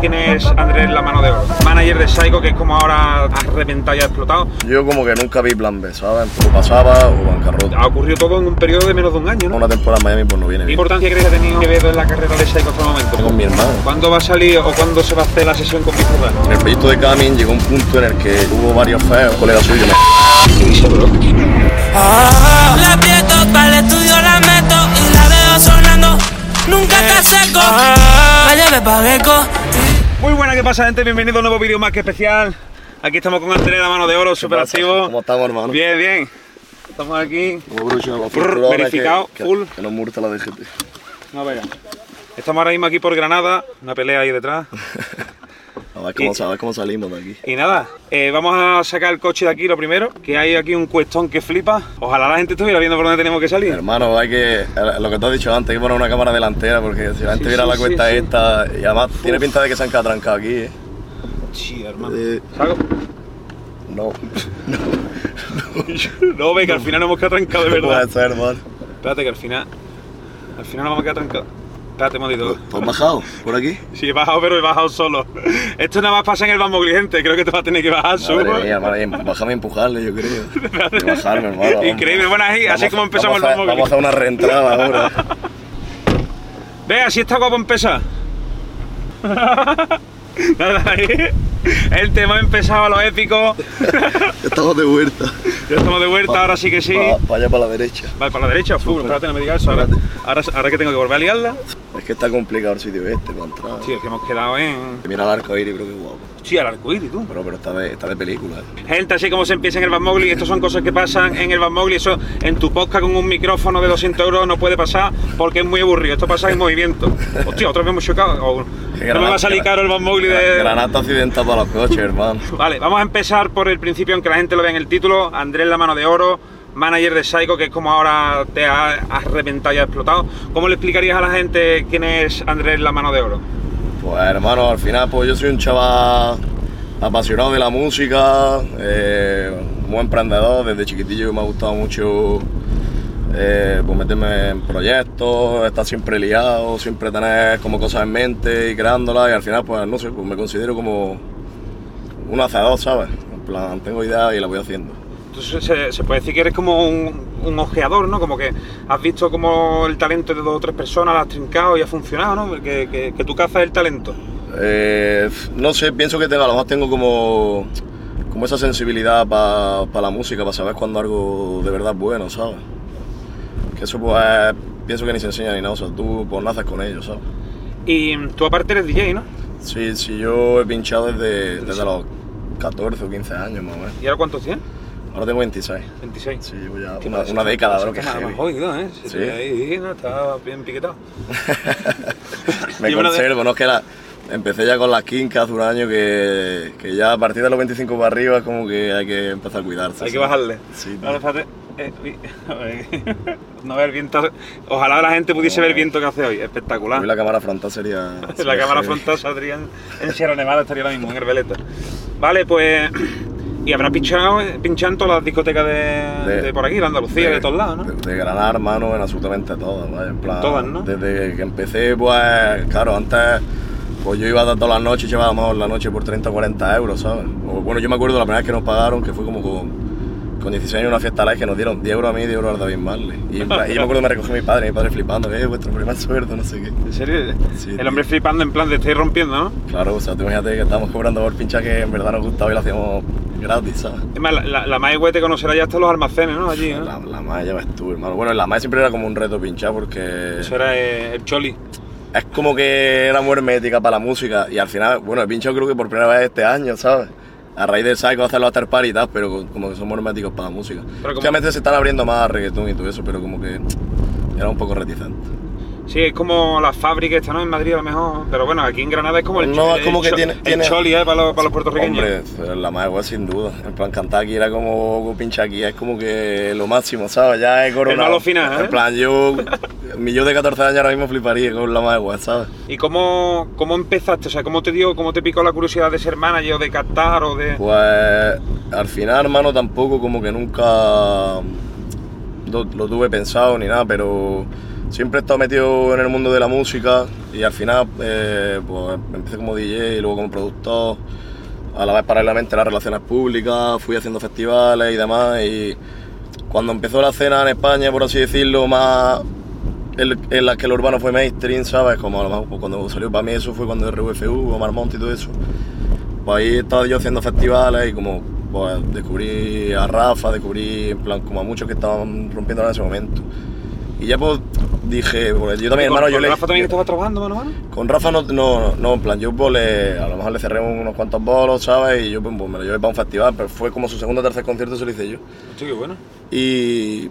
quién es Andrés La Mano de Oro, manager de Psycho, que es como ahora ha reventado y ha explotado. Yo como que nunca vi plan B, ¿sabes? O pasaba o bancarrota. Ha ocurrido todo en un periodo de menos de un año, ¿no? Una temporada en Miami pues no viene ¿Qué importancia crees que ha tenido Quevedo en la carrera de Psycho hasta el momento? Con mi hermano. ¿Cuándo va a salir o cuándo se va a hacer la sesión con Bizarra? En el proyecto de Camin llegó un punto en el que hubo varios feos, colegas suyos. ¿Qué dice, bro? Ah, la aprieto, para el estudio la meto y la veo sonando. Nunca te seco. La lleve pa'. Muy buena, ¿qué pasa, gente? Bienvenido a un nuevo vídeo más que especial. Aquí estamos con Andrés La Mano de Oro, súper activo. ¿Cómo estamos, hermano? Bien, bien. Estamos aquí. Como brucho, Brr, verificado, que, full. Que, que nos murta la DGT. No, venga. Estamos ahora mismo aquí por Granada, una pelea ahí detrás. A ver cómo, Y- a ver cómo salimos de aquí. Y nada, eh, vamos a sacar el coche de aquí lo primero, que hay aquí un cuestón que flipa. Ojalá la gente estuviera viendo por dónde tenemos que salir. Hermano, hay que, eh, lo que te has dicho antes, hay que poner una cámara delantera porque si la gente Sí, viera sí, la cuesta sí. esta, y además tiene pinta de que se han quedado trancados aquí, ¿eh? Sí, hermano. Eh, ¿Salgo? no, No, ve que al final nos hemos quedado trancados de no verdad. puede ser, hermano. Espérate que al final. Al final nos vamos a quedar trancados. Espérate, modito. ¿Tú has bajado por aquí? Sí, he bajado, pero he bajado solo. Esto nada más pasa en el Bambogli, gente. Creo que te vas a tener que bajar solo. Madre mía, madre mía, bájame a empujarle, yo creo. Y bajarme, hermano. Increíble, bueno, ahí, así como empezamos el vamos a- Bambogli. Vamos a hacer una reentrada ahora. Ve, así está guapo empezar. Nada, ahí. El tema ha empezado a lo épico. Estamos de vuelta. Ya estamos de vuelta, ahora sí que sí. Para allá, para la derecha. Vale, para la derecha, full. Espérate, no me digas eso. Ahora, ahora, ahora que tengo que volver a liarla. Es que está complicado el sitio este para entrar. Sí, es que hemos quedado en. Mira el arco iris, creo que es guapo. Sí, al arcoíris, tú. Pero, pero está de, está de película. ¿eh? Gente, así como se empieza en el Bad Mowgli, estos son cosas que pasan en el Bad Mowgli, eso en tu podcast con un micrófono de 200 euros no puede pasar porque es muy aburrido, esto pasa en movimiento. Hostia, otra vez hemos chocado. O- no me va a salir caro el Bad Mowgli de... Granata accidental para los coches, hermano. Vale, vamos a empezar por el principio, aunque la gente lo vea en el título. Andrés La Mano de Oro, manager de Psycho, que es como ahora te ha- has reventado y has explotado. ¿Cómo le explicarías a la gente quién es Andrés La Mano de Oro? Pues hermano, al final pues yo soy un chaval apasionado de la música, eh, muy emprendedor, desde chiquitillo me ha gustado mucho eh, pues meterme en proyectos, estar siempre liado, siempre tener como cosas en mente y creándolas y al final pues no sé, pues me considero como un hacedor, ¿sabes? En plan, tengo ideas y las voy haciendo. Se, se puede decir que eres como un, un ojeador, ¿no? Como que has visto como el talento de dos o tres personas, lo has trincado y ha funcionado, ¿no? Que, que, que tú cazas el talento. Eh, no sé, pienso que tengo, a lo mejor tengo como, como esa sensibilidad para la música, para saber cuando algo de verdad es bueno, ¿sabes? Que eso pues pienso que ni se enseña ni nada, o sea, tú pues naces con ello, ¿sabes? Y tú aparte eres DJ, ¿no? Sí, sí, yo he pinchado desde, desde los 14 o 15 años más o menos. ¿Y ahora cuántos tienes? Ahora tengo 26. 26. Sí, llevo ya una, una década, pasa bro, que más oído, ¿eh? Sí. ahí, ¿no? Estaba bien piquetado. Me de- conservo, no es que la, empecé ya con las quincas hace un año que, que ya a partir de los 25 para arriba es como que hay que empezar a cuidarse. Hay que bajarle. Sí, Ahora, espérate. Eh, no ver viento. Ojalá la gente pudiese ver el viento que hace hoy. Espectacular. Hoy la cámara frontal sería. la cámara frontal saldría en, en Sierra Nevada, estaría ahora mismo en Herbeleta. Vale, pues. Y habrá pinchado, pinchado en todas las discotecas de, de, De- por aquí, de Andalucía, de, todos lados, ¿no? De, de Granada, hermano, en absolutamente todas, vaya, en plan. Todas, ¿no? Desde que empecé, pues, claro, antes, pues yo iba todas las noches, llevábamos la noche por 30 o 40 euros, ¿sabes? O, bueno, yo me acuerdo la primera vez que nos pagaron, que fue como con, con 16 años una fiesta live que nos dieron 10 euros a mí y 10 euros a David Marley. Y, y yo me acuerdo que me recogió mi padre, mi padre flipando, eh, vuestro primer sueldo, no sé qué. ¿En serio? Sí, el hombre flipando en plan de estoy rompiendo, ¿no? Claro, o sea, tú imagínate que estábamos cobrando por pinchar que en verdad nos gustaba y lo hacíamos gratis, ¿sabes? Es más, la, la, la Mae Güey te conocerá ya hasta los almacenes, ¿no? Allí, ¿no? La, la MAE ya ves tú, hermano. Bueno, en la MAE siempre era como un reto pinchar porque Eso era eh, el Choli. es como que era muy hermética para la música y al final, bueno, he pinchado creo que por primera vez este año, ¿sabes? A raíz del Psycho hacer los after party y tal, pero como que somos herméticos para la música. Últimamente se están abriendo más a reggaetón y todo eso, pero como que era un poco reticente. Sí, es como la fábrica esta, ¿no? En Madrid a lo mejor. Pero bueno, aquí en Granada es como el No, es como el que cho- tiene- El tiene- Choli, ¿eh? Para los, para los puertorriqueños. Hombre, la más igual sin duda. En plan, cantar aquí era como pinchar aquí, es como que lo máximo, ¿sabes? Ya he coronado. malo final, ¿eh? En plan, yo, mi yo de 14 años ahora mismo fliparía con la más igual, ¿sabes? ¿Y cómo, cómo empezaste? O sea, ¿cómo te dio, cómo te picó la curiosidad de ser manager o de captar o de...? Pues al final, hermano, tampoco como que nunca lo, lo tuve pensado ni nada, pero siempre he estado metido en el mundo de la música y al final eh, pues, empecé como DJ y luego como productor. A la vez paralelamente las relaciones públicas, fui haciendo festivales y demás. Y cuando empezó la escena en España, por así decirlo, más en, la que el urbano fue mainstream, ¿sabes? Como a lo mejor pues, cuando salió para mí eso fue cuando RUFU, Omar Monte y todo eso. Pues ahí estaba yo haciendo festivales y como pues, descubrí a Rafa, descubrí en plan como a muchos que estaban rompiendo en ese momento. Y ya pues dije, pues, yo también, hermano, yo ¿Con le... Rafa también estabas trabajando mano a mano? Con Rafa no, no, no, en plan, yo pues, le- a lo mejor le cerré unos cuantos bolos, ¿sabes? Y yo pues, pues, me lo llevé para un festival, pero fue como su segundo o tercer concierto, se lo hice yo. Hostia, qué bueno. Y,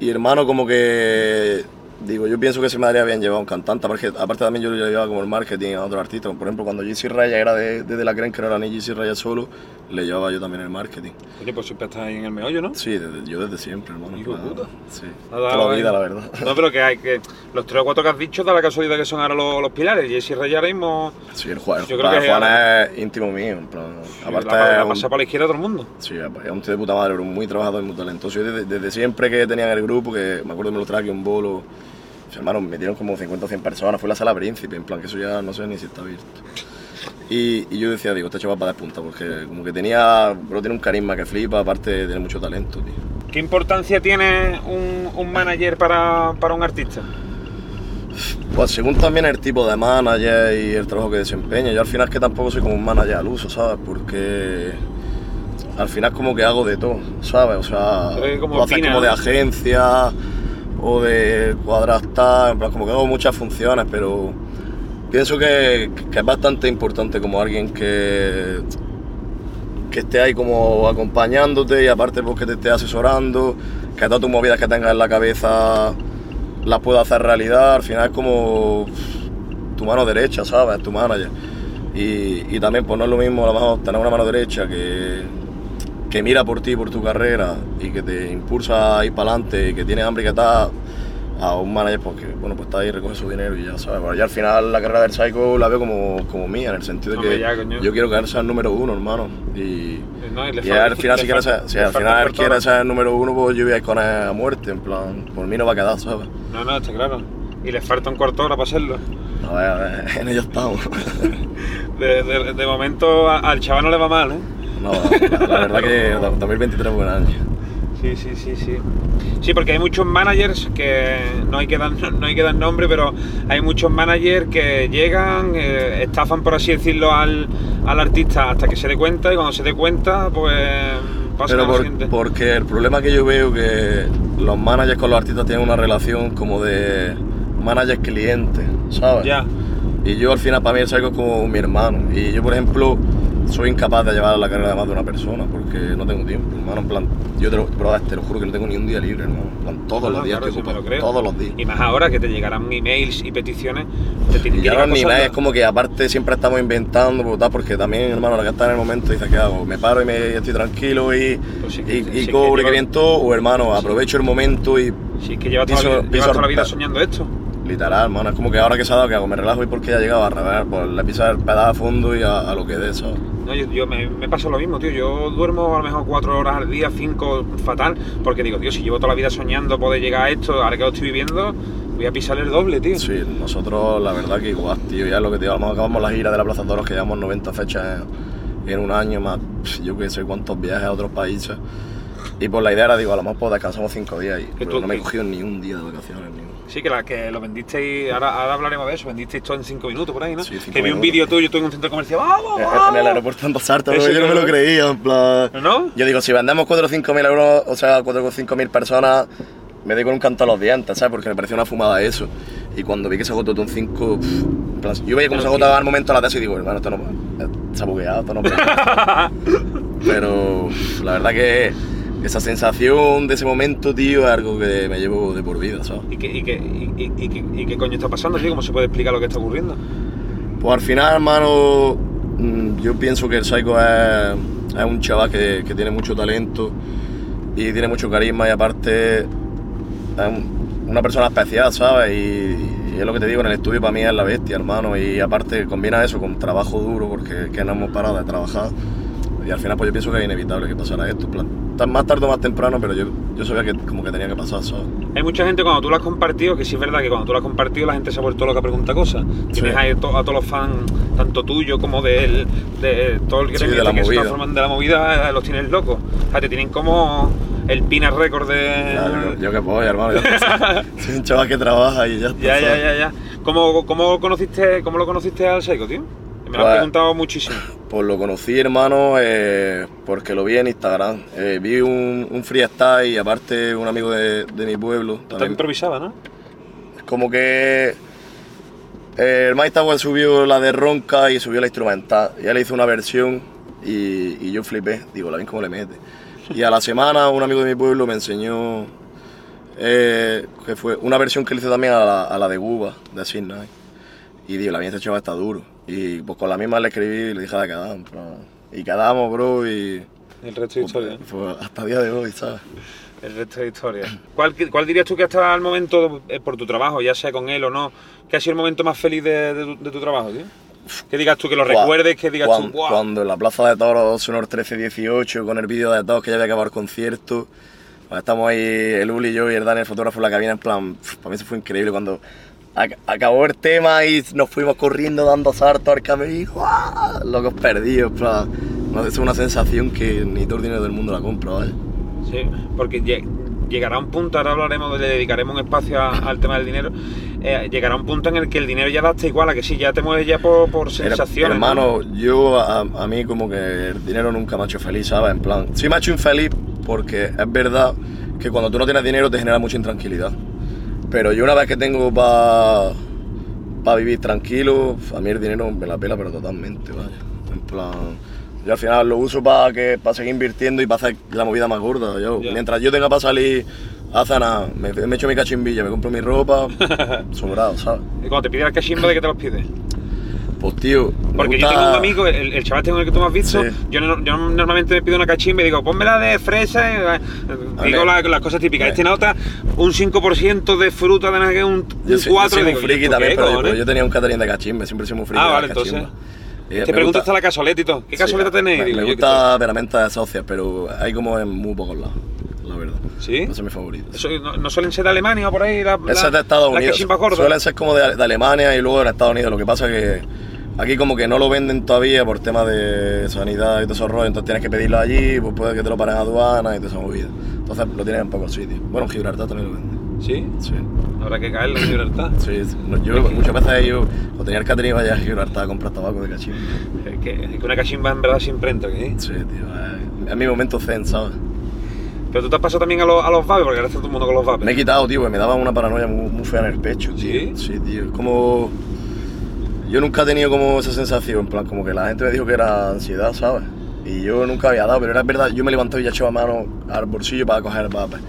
y hermano, como que digo, yo pienso que se me daría bien llevar un cantante, aparte, aparte también yo lo llevaba como el marketing a otros artistas, por ejemplo, cuando JC Raya era de, de, de la Cren, que no era ni JC Raya solo, le llevaba yo también el marketing. Oye, pues siempre estás ahí en el meollo, ¿no? Sí, desde- yo desde siempre, hermano. Hijo plan, puta. Sí, Nada, toda la vida, la verdad. No, pero que hay que. Los tres o cuatro que has dicho da la casualidad que son ahora los, los pilares. Jesse Reyes ahora mismo. Sí, el Juan, Yo creo que Juan ahora- es íntimo mío, en plan, la, aparte la, es un- pasa por la izquierda a todo el mundo. Sí, es un tío de puta madre, pero muy trabajador y muy talentoso. Yo desde, desde siempre que tenía en el grupo, que me acuerdo que me lo traje un bolo, hermano, me metieron como 50 o 100 personas, fue la sala príncipe, en plan que eso ya no sé ni si está abierto. Y, y yo decía, digo, este chaval para de punta, porque como que tenía, bro, tiene un carisma que flipa, aparte tiene mucho talento, tío. ¿Qué importancia tiene un, un manager para, para un artista? Pues según también el tipo de manager y el trabajo que desempeña, yo al final es que tampoco soy como un manager al uso, ¿sabes? Porque al final como que hago de todo, ¿sabes? O sea, hacer Pina, como de agencia o de cuadrastar, como que hago muchas funciones, pero pienso que, es bastante importante como alguien que que esté ahí como acompañándote y aparte pues que te esté asesorando, que todas tus movidas que tengas en la cabeza las pueda hacer realidad, al final es como tu mano derecha, ¿sabes? Tu manager. Y, y también pues no es lo mismo a tener una mano derecha que, que mira por ti, por tu carrera y que te impulsa a ir para adelante y que tiene hambre y que está a un manager porque bueno pues está ahí recoge su dinero y ya sabes bueno, ya al final la carrera del Psycho la veo como, como mía en el sentido de que ya, yo quiero que él sea el número uno hermano y, No, y y falta- al final si quiere ser, si al final él quiere ser el número uno pues yo voy a ir con él a muerte en plan por mí no va a quedar sabes No, no, está claro. Y le falta un cuarto hora para hacerlo. a ver, a ver en ello estamos De, de- de momento al chaval no le va mal, ¿eh? No la, la verdad que 2023 buen año Sí, sí, sí, sí. Sí, porque hay muchos managers que no hay que dar, no hay que dar nombre, pero hay muchos managers que llegan, eh, estafan, por así decirlo, al, al artista hasta que se dé cuenta y cuando se dé cuenta, pues pasa Pero por- siguiente. porque el problema que yo veo que los managers con los artistas tienen una relación como de manager-cliente, ¿sabes? Ya. Y yo al final para mí es como mi hermano. Y yo, por ejemplo, soy incapaz de llevar la carrera de más de una persona porque no tengo tiempo, hermano. En plan, yo te lo, bro, te lo juro que no tengo ni un día libre, hermano. En plan, todos No, los días claro, estoy sí ocupado, todos los días. Y más ahora que te llegarán emails y peticiones, te Y ya los de- es como que aparte siempre estamos inventando, pues, porque también, hermano, la que está en el momento dice, ¿qué hago? ¿Me paro y me estoy tranquilo y, Pues sí y, sí y que cobre lleva- que viento? O hermano, aprovecho el momento y Si es que llevas toda la vida soñando esto. Literal, hermano, es como que ahora que se ha dado, que hago? Me relajo y porque ya llegado a revés, pues le pisa el pedazo a fondo y a, a lo que dé, ¿sabes? No, yo, yo me, me pasa lo mismo, tío. Yo duermo a lo mejor cuatro horas al día, cinco, fatal, porque digo, tío, si llevo toda la vida soñando poder llegar a esto, ahora que lo estoy viviendo, voy a pisar el doble, tío. Sí, nosotros la verdad que igual, tío, ya es lo que te digo, acabamos la gira de la Plaza Toros, que llevamos 90 fechas en, en un año, más yo que sé cuántos viajes a otros países. Y por la idea era, digo, a lo mejor pues descansamos cinco días y Que pero tú- no me he cogido ni un día de vacaciones, ni. Sí, que, la, que lo vendisteis, ahora, ahora hablaremos de eso, vendisteis todo en cinco minutos por ahí, ¿no? Sí, que vi un vídeo tuyo, tú en un centro comercial, ¡vamos, En- vamos! En el aeropuerto en Sarta, yo no me lo creía, en plan... ¿No? Yo digo, si vendemos 4 o 5 mil euros, o sea, 4 o 5 mil personas, me doy con un canto a los dientes, ¿sabes? Porque me pareció una fumada eso. Y cuando vi que se agotó todo un 5, yo veía cómo se agotaba al momento la tesis y digo, hermano, esto no se ha bugueado, esto no puede ser". Pero la verdad que esa sensación de ese momento, tío, es algo que me llevo de por vida, ¿sabes? ¿Y qué, y, qué, y, y- y qué- coño está pasando, tío? ¿Cómo se puede explicar lo que está ocurriendo? Pues al final, hermano, mm, yo pienso que el Psycho es, es un chaval que, que tiene mucho talento y tiene mucho carisma y aparte es un- una persona especial, ¿sabes? Y, es lo que te digo, en el estudio para mí es la bestia, hermano. Y aparte combina eso con trabajo duro, porque que no hemos parado de trabajar. Y al final pues yo pienso que es inevitable que pasara esto. plan, más tarde o más temprano, pero yo, yo sabía que como que tenía que pasar, ¿sabes? Hay mucha gente cuando tú lo has compartido, que sí es verdad que cuando tú lo has compartido la gente se ha vuelto loca a preguntar cosas. Tienes Sí. ahí to- a todos los fans, tanto tuyo como del- de, todo el Sí, gremio de la que se movida. transforman de la movida, eh, los tienes locos. O sea, te tienen como el pina récord de... Ya, yo, qué voy, hermano. Yo soy un chaval que trabaja y ya está. Ya, ya, ya, ya. ¿Cómo, cómo, conociste, ¿Cómo lo conociste al Psycho, tío? Me lo han Pues- preguntado muchísimo. Pues lo conocí, hermano, eh, porque lo vi en Instagram. Eh, vi un, un freestyle y aparte un amigo de, de mi pueblo. También, improvisaba, ¿no? como que eh, el Mike Tower subió la de Ronca y subió la instrumental. Y él hizo una versión y, y yo flipé. Digo, la bien cómo le mete. Y a la semana un amigo de mi pueblo me enseñó eh, que fue una versión que él hizo también a la, a la de Guba, de Sin Night. Y digo, la bien este chaval está duro. Y pues con la misma le escribí y le dije a quedamos. Y quedamos, bro, y El resto de historia. pues, hasta el día de hoy, ¿sabes? El resto de historia. ¿Cuál, cuál dirías tú que hasta el momento, eh, por tu trabajo, ya sea con él o no, que ha sido el momento más feliz de, de tu, de tu trabajo, tío? Que digas tú, que lo recuerdes, que digas cuan- tú. Cuando en la Plaza de Toros, Sonor 13-18, con el vídeo de todos que ya había acabado el concierto, pues estamos ahí, el Uli yo y el Dani, el fotógrafo en la cabina, en plan, para mí eso fue increíble cuando acabó el tema y nos fuimos corriendo dando saltos al camerino, ¡guau! locos perdidos, no, es una sensación que ni todo el dinero del mundo la compra, ¿vale? Sí, porque lle- llegará un punto, ahora hablaremos, le dedicaremos un espacio a- al tema del dinero, eh, llegará un punto en el que el dinero ya da hasta igual, a que sí, ya te mueves ya por, por Her- sensaciones. ¿no? Hermano, yo a, a mí como que el dinero nunca me ha hecho feliz, ¿sabes? En plan, sí me ha hecho infeliz porque es verdad que cuando tú no tienes dinero te genera mucha intranquilidad. Pero yo una vez que tengo para vivir tranquilo, a mí el dinero me la pela, pero totalmente, vaya. En plan, yo al final lo uso para que para seguir invirtiendo y para hacer la movida más gorda. Yo. Mientras yo tenga para salir a cenar, me, me echo mi cachimbilla, me compro mi ropa, sobrado, ¿sabes? Y cuando te pide el cachimbo, ¿de qué te los pides? Pues tío, Porque yo tengo un amigo, el, el chaval con el que tú me has visto, Sí. yo, no- yo normalmente me pido una cachimba y digo, pónmela de fresa, y, eh, digo la- las cosas típicas. Este nota un 5% de fruta, de nada que un, un Yo soy, 4. yo soy digo, un friki ¿esto también, qué, pero yo, tenía un catering de cachimbe, siempre soy muy friki Ah, de vale, entonces. Y Te me pregunto gusta- hasta la casoleta y todo. ¿Qué sí, casoleta tenéis? Me, me gusta veramente de socias, pero hay como en muy pocos lados, la verdad. ¿Sí? No son mis favoritos. Eso, no, no suelen ser de Alemania o por ahí? La, Esa la- es de Estados Unidos. Suelen ser como de, de Alemania y luego de Estados Unidos. Lo que pasa es que aquí como que no lo venden todavía por temas de sanidad y todo esos rollos. Entonces tienes que pedirlo allí, pues puede que te lo paren a aduana y toda esa movida. Entonces lo tienen en pocos sitios. Bueno, en Gibraltar también lo venden. ¿Sí? Sí. Habrá que caerle en libertad. Sí, sí. No, yo muchas veces yo, cuando tenía el catering, vaya a Gibraltar a comprar tabaco de cachimba. Es que, una cachimba en verdad siempre entra aquí. Sí, tío, eh, es mi momento zen, ¿sabes? Pero tú te has pasado también a los, a los vapes, porque ahora está todo el mundo con los vapes. Me he quitado, tío, me daba una paranoia muy, muy fea en el pecho, tío. ¿Sí? Sí, tío. Es como. Yo nunca he tenido como esa sensación, en plan, como que la gente me dijo que era ansiedad, ¿sabes? Y yo nunca había dado, pero era verdad, yo me levantaba y ya echaba mano al bolsillo para coger vapes.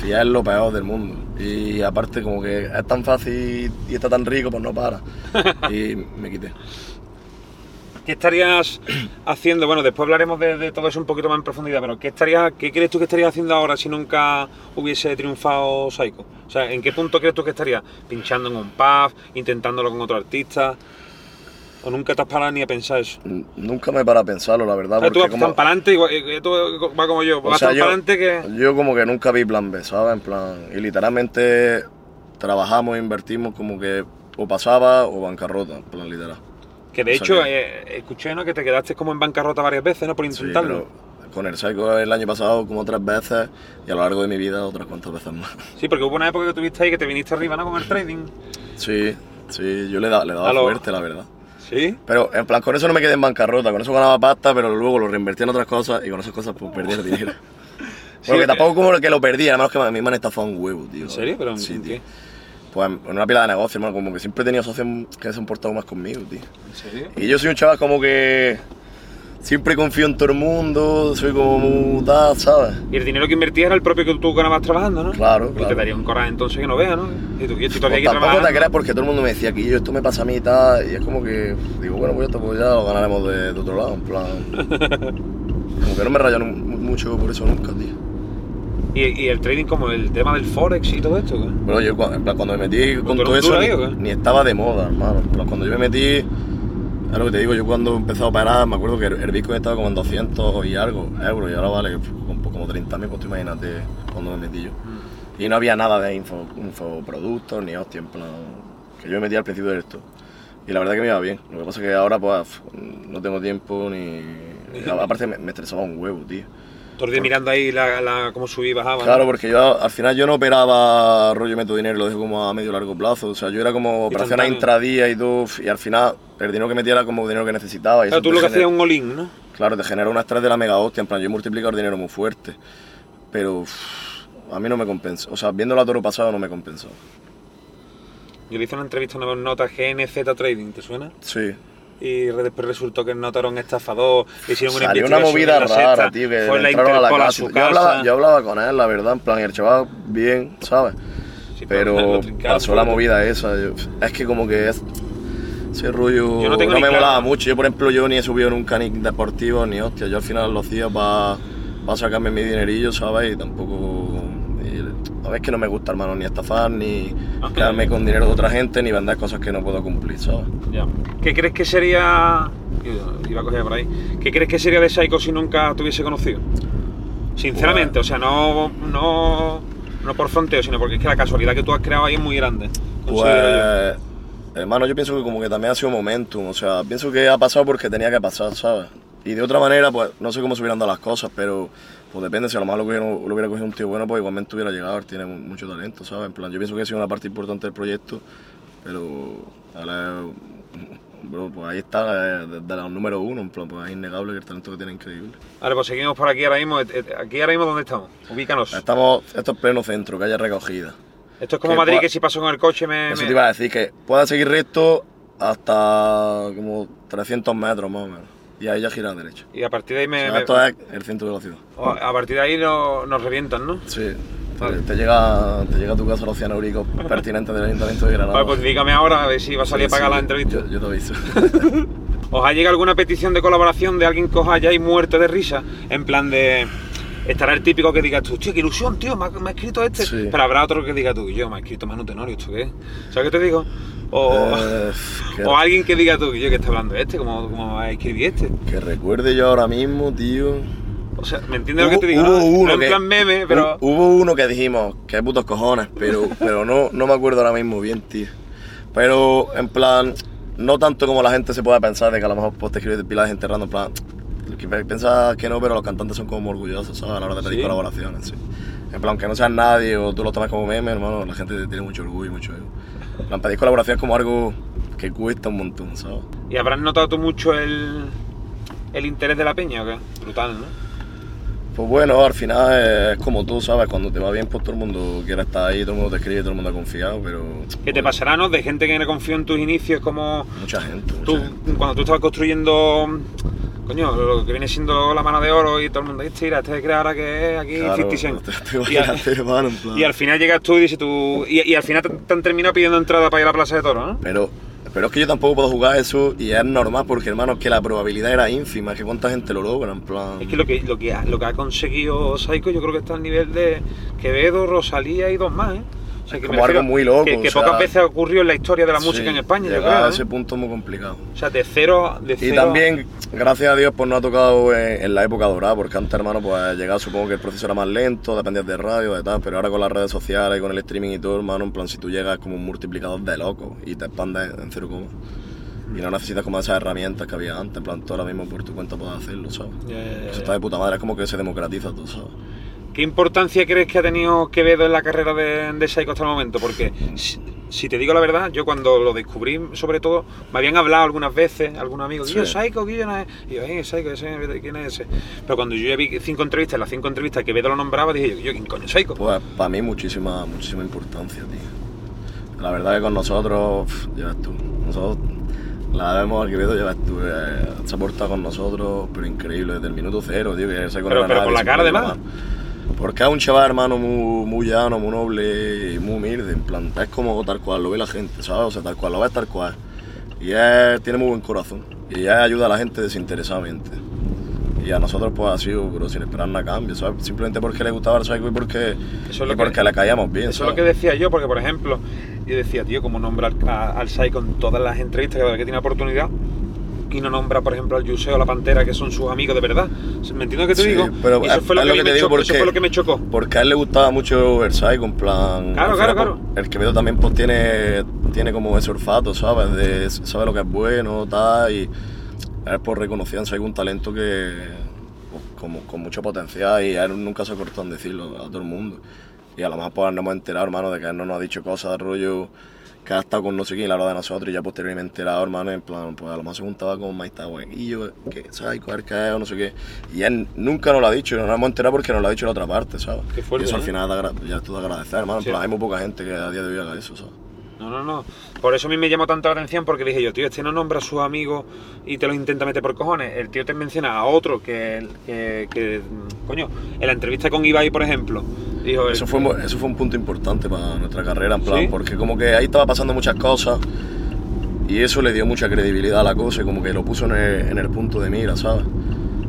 Sí, es lo peor del mundo. Y aparte, como que es tan fácil y está tan rico, pues no para. Y me quité. ¿Qué estarías haciendo? Bueno, después hablaremos de, de todo eso un poquito más en profundidad, pero ¿qué, estarías, ¿qué crees tú que estarías haciendo ahora si nunca hubiese triunfado Psycho? O sea, ¿en qué punto crees tú que estarías? ¿Pinchando en un pub? ¿Intentándolo con otro artista? ¿O nunca te has parado ni a pensar eso? Nunca me para a pensarlo, la verdad. O sea, tú porque vas como- tan para adelante, igual, eh, tú vas como yo, O sea, tan yo, para que... yo como que nunca vi plan B, ¿sabes? En plan, y literalmente trabajamos, invertimos como que o pasaba o bancarrota, en plan literal. Que de o sea hecho, que- eh, escuché ¿no? que te quedaste como en bancarrota varias veces, ¿no? Por Sí, intentarlo. pero con el Psycho el año pasado como tres veces y a lo largo de mi vida otras cuantas veces más. Sí, porque hubo una época que tuviste ahí que te viniste arriba, ¿no? Con el trading. Sí, sí, yo le, da, le daba lo- fuerte, la verdad. Sí. Pero en plan, con eso no me quedé en bancarrota, con eso ganaba pasta, pero luego lo reinvertí en otras cosas y con esas cosas pues perdí el dinero. Sí, Porque eh. tampoco como que lo perdí, además que a mí me han estafado un huevo, tío. ¿En serio? ¿Pero en, sí, en tío. Pues en una pila de negocio, hermano, como que siempre he tenido socios que se han portado más conmigo, tío. ¿En serio? Y yo soy un chaval como que siempre confío en todo el mundo, soy como muy tal, ¿sabes? Y el dinero que invertías era el propio que tú ganabas trabajando, ¿no? Claro, Y claro. te daría un coraje entonces que no veas, ¿no? Y tú, y tú Pues todavía aquí tampoco te creas porque todo el mundo me decía que yo esto me pasa a mí y tal, y es como que digo, bueno, pues esto pues ya lo ganaremos de, de otro lado, en plan. como que no me rayan mu- mucho por eso nunca, tío. Y, y el trading como el tema del forex y todo esto, ¿qué? Bueno, yo cua- en plan, cuando me metí con ¿Tú todo eso, ni, ahí qué? ni estaba de moda, hermano. Plan, cuando yo me metí, Es lo que te digo, yo cuando empecé a operar, me acuerdo que el, el Bitcoin estaba como en 200 y algo euros y ahora vale como, como 30.000, pues tú imagínate cuando me metí yo. Y no había nada de info, infoproductos ni hostia, en plan, que yo me metí al principio de esto. Y la verdad que me iba bien. Lo que pasa es que ahora pues no tengo tiempo ni... Aparte me, me estresaba un huevo, tío. Todo el día mirando ahí la, la, cómo subía y bajaba. Claro, ¿no? porque yo al final yo no operaba rollo meto dinero, lo dejo como a medio largo plazo. O sea, yo era como operaciones intradía y todo, y al final el dinero que metía era como dinero que necesitaba. Y Claro, tú lo que hacías un all-in, ¿no? Claro, te genera una estrés de la mega hostia, en plan, yo he multiplicado el dinero muy fuerte. Pero uf, a mí no me compensa. O sea, viéndolo a toro pasado no me compensó. Yo le hice una entrevista una nota GNZ Trading, ¿te suena? Sí. Y resultó que el nota era un estafador, hicieron una Salió una movida en la rara, sexta, tío, que fue la entraron a la a casa. su Yo casa. hablaba, yo hablaba con él, la verdad, en plan, y el chaval bien, ¿sabes? Sí, pero pasó la movida esa. yo- es que como que es, ese rollo Yo no tengo no ni me claro. molaba mucho. Yo, por ejemplo, yo ni he subido nunca ni deportivo ni hostia. Yo al final lo hacía para sacarme mi dinerillo, ¿sabes? Y tampoco... a ver, que no me gusta, hermano, ni estafar, ni Ok. quedarme con dinero de otra gente, ni vender cosas que no puedo cumplir, ¿sabes? ¿Qué crees que sería... Iba a coger por ahí. ¿Qué crees que sería de Psycho si nunca te hubiese conocido? Sinceramente, o sea, no, no, no por fronteo, sino porque es que la casualidad que tú has creado ahí es muy grande. yo. Pues, hermano, yo pienso que como que también ha sido momentum, o sea, pienso que ha pasado porque tenía que pasar, ¿sabes? Y de otra manera, pues, no sé cómo se hubieran dado las cosas, pero pues depende, si a lo mejor lo hubiera, lo hubiera cogido un tío bueno, pues igualmente hubiera llegado, él tiene mu- mucho talento, ¿sabes? En plan, yo pienso que ha sido una parte importante del proyecto, pero ahora, bro, pues ahí está, eh, de, de los número uno, en plan, pues es innegable que el talento que tiene es increíble. Vale, pues seguimos por aquí ahora mismo. Eh, eh, Aquí ahora mismo, ¿dónde estamos? Ubícanos. Estamos, esto es pleno centro, calle recogida. Esto es como que Madrid, pueda- que si paso con el coche me... Eso te iba a decir, que pueda seguir recto hasta como 300 metros más o menos. Y ahí ya gira a la derecha. Y a partir de ahí O me... sea, me- esto es el centro de la ciudad. o a partir de ahí no- nos revientan, ¿no? Sí. Te, Vale. te llega, te llega a tu casa los cianúricos pertinentes del Ayuntamiento de Granada. Vale, pues dígame ahora a ver si va a salir Sí, a pagar sí, la entrevista. Yo, yo te aviso. ¿Os ha llegado alguna petición de colaboración de alguien que os hayáis muerto de risa? En plan de... Estará el típico que digas tú, tío, qué ilusión, tío, me ha, me ha escrito este. Sí. Pero habrá otro que diga tú, yo, me ha escrito Manu Tenorio, ¿esto qué es? ¿Sabes qué te digo? O, Eh, o alguien que diga tú, yo, que está hablando este? ¿Cómo, cómo va a escribir este? que recuerde yo ahora mismo, tío. O sea, ¿me entiendes lo que te digo? Hubo no, uno no en que- plan meme, pero... hu- Hubo uno que dijimos, qué putos cojones, pero, pero no, no me acuerdo ahora mismo bien, tío. Pero, en plan, no tanto como la gente se pueda pensar de que a lo mejor pues, te de gente random, en plan, que pe- piensas que no, pero los cantantes son como orgullosos, ¿sabes? A la hora de pedir Sí. colaboraciones, sí. En plan, que no seas nadie o tú lo tomas como meme, hermano, la gente tiene mucho orgullo y mucho ego. En plan, pedir colaboración es como algo que cuesta un montón, ¿sabes? ¿Y habrás notado tú mucho el, el interés de la peña o qué? Brutal, ¿no? Pues bueno, al final es como tú, ¿sabes? Cuando te va bien, pues todo el mundo quiere estar ahí, todo el mundo te escribe, todo el mundo ha confiado, pero... ¿Qué te bueno, pasará, no? De gente que no confió en tus inicios, como Mucha gente, mucha tú, gente. cuando tú estabas construyendo, coño, lo que viene siendo la mano de oro y todo el mundo, este, mira, este que ahora que es aquí Claro, 50 Cent. te- te Y, al- imaginas, hermano, en plan. y al final llegas tú y dices tú, y, y al final te, te han terminado pidiendo entrada para ir a la Plaza de Toro, ¿no? Pero, pero es que yo tampoco puedo jugar eso y es normal porque, hermano, es que la probabilidad era ínfima, que cuánta gente lo logra, en plan... Es que lo que, lo que, ha, lo que ha conseguido Saiko yo creo que está al nivel de Quevedo, Rosalía y dos más, ¿eh? Sea, que como algo muy loco, Que, que o sea, pocas veces ha ocurrido en la historia de la música Sí, en España, yo llegar creo. a ¿eh? ese punto es muy complicado. O sea, de cero, de Y cero también, gracias a Dios, pues no ha tocado en, en la época dorada, porque antes, hermano, pues llegado supongo que el proceso era más lento, dependías de radio, de tal, pero ahora con las redes sociales y con el streaming y todo, hermano, en plan, si tú llegas como un multiplicador de loco y te expandes en cero coma. Y no necesitas como esas herramientas que había antes, en plan, tú ahora mismo por tu cuenta puedes hacerlo, ¿sabes? Ya, ya, ya, Eso está de puta madre, es como que se democratiza todo, ¿sabes? ¿Qué importancia crees que ha tenido Quevedo en la carrera de, de Saiko hasta el momento? Porque, si, si te digo la verdad, yo cuando lo descubrí, sobre todo, me habían hablado algunas veces, algunos amigos, Sí. yo, Saiko, Guillo, no es. Y yo, eh, Saiko, ese, ¿quién es ese? Pero cuando yo ya vi cinco entrevistas, las cinco entrevistas, Quevedo lo nombraba, dije yo, yo ¿quién coño es Saiko? Pues para mí muchísima, muchísima importancia, tío. La verdad que con nosotros, ves tú, nosotros la vemos al Quevedo, ves tú, eh, se ha portado con nosotros, pero increíble, desde el minuto cero, tío, que se Pero- pero con la cara, además. Porque es un chaval, hermano, muy, muy llano, muy noble y muy humilde, en plan, es como tal cual lo ve la gente, ¿sabes? O sea, tal cual, lo ves tal cual. Y él tiene muy buen corazón, y él ayuda a la gente desinteresadamente. Y a nosotros pues ha sido, pero sin esperar nada a cambio, ¿sabes? Simplemente porque le gustaba el Psycho y porque, Eso es y lo que- porque le caíamos bien, Eso es lo que decía yo, porque por ejemplo, yo decía, tío, como nombrar a- al con todas las entrevistas que tiene oportunidad, y no nombra, por ejemplo, al Yuseo o la Pantera, que son sus amigos de verdad. ¿Me entiendes lo que te Sí, digo? pero Y eso es- fue lo que, a me digo chocó, eso porque- fue lo que me chocó. Porque a él le gustaba mucho Versailles, con plan. Claro, claro, claro. pues, El Quevedo también pues tiene, tiene como ese olfato, ¿sabes? De, sabe lo que es bueno, tal, y es por reconocían hay un talento que pues, como, con mucho potencial y a él nunca se cortó en decirlo a todo el mundo. Y a lo mejor pues hemos enterado, hermano, de que él no nos ha dicho cosas de rollo que ha estado con no sé quién la hora de nosotros y ya posteriormente enterado, hermano, en plan, pues a lo mejor se juntaba con Mike y yo, que ¿sabes? Que es o no sé qué. Y él nunca nos lo ha dicho, no nos hemos enterado porque nos lo ha dicho la otra parte, ¿sabes? Qué fuerte, y eso al final ya es todo de agradecer, hermano. En Sí. plan, hay muy poca gente que a día de hoy haga eso, ¿sabes? No, no, no. Por eso a mí me llamó tanto la atención porque dije yo, tío, este no nombra a sus amigos y te los intenta meter por cojones. El tío te menciona a otro que, que, que, coño, en la entrevista con Ibai, por ejemplo, dijo... Eso fue, mu- eso fue un punto importante para nuestra carrera, en plan, ¿Sí? porque como que ahí estaba pasando muchas cosas y eso le dio mucha credibilidad a la cosa y como que lo puso en el, en el punto de mira, ¿sabes?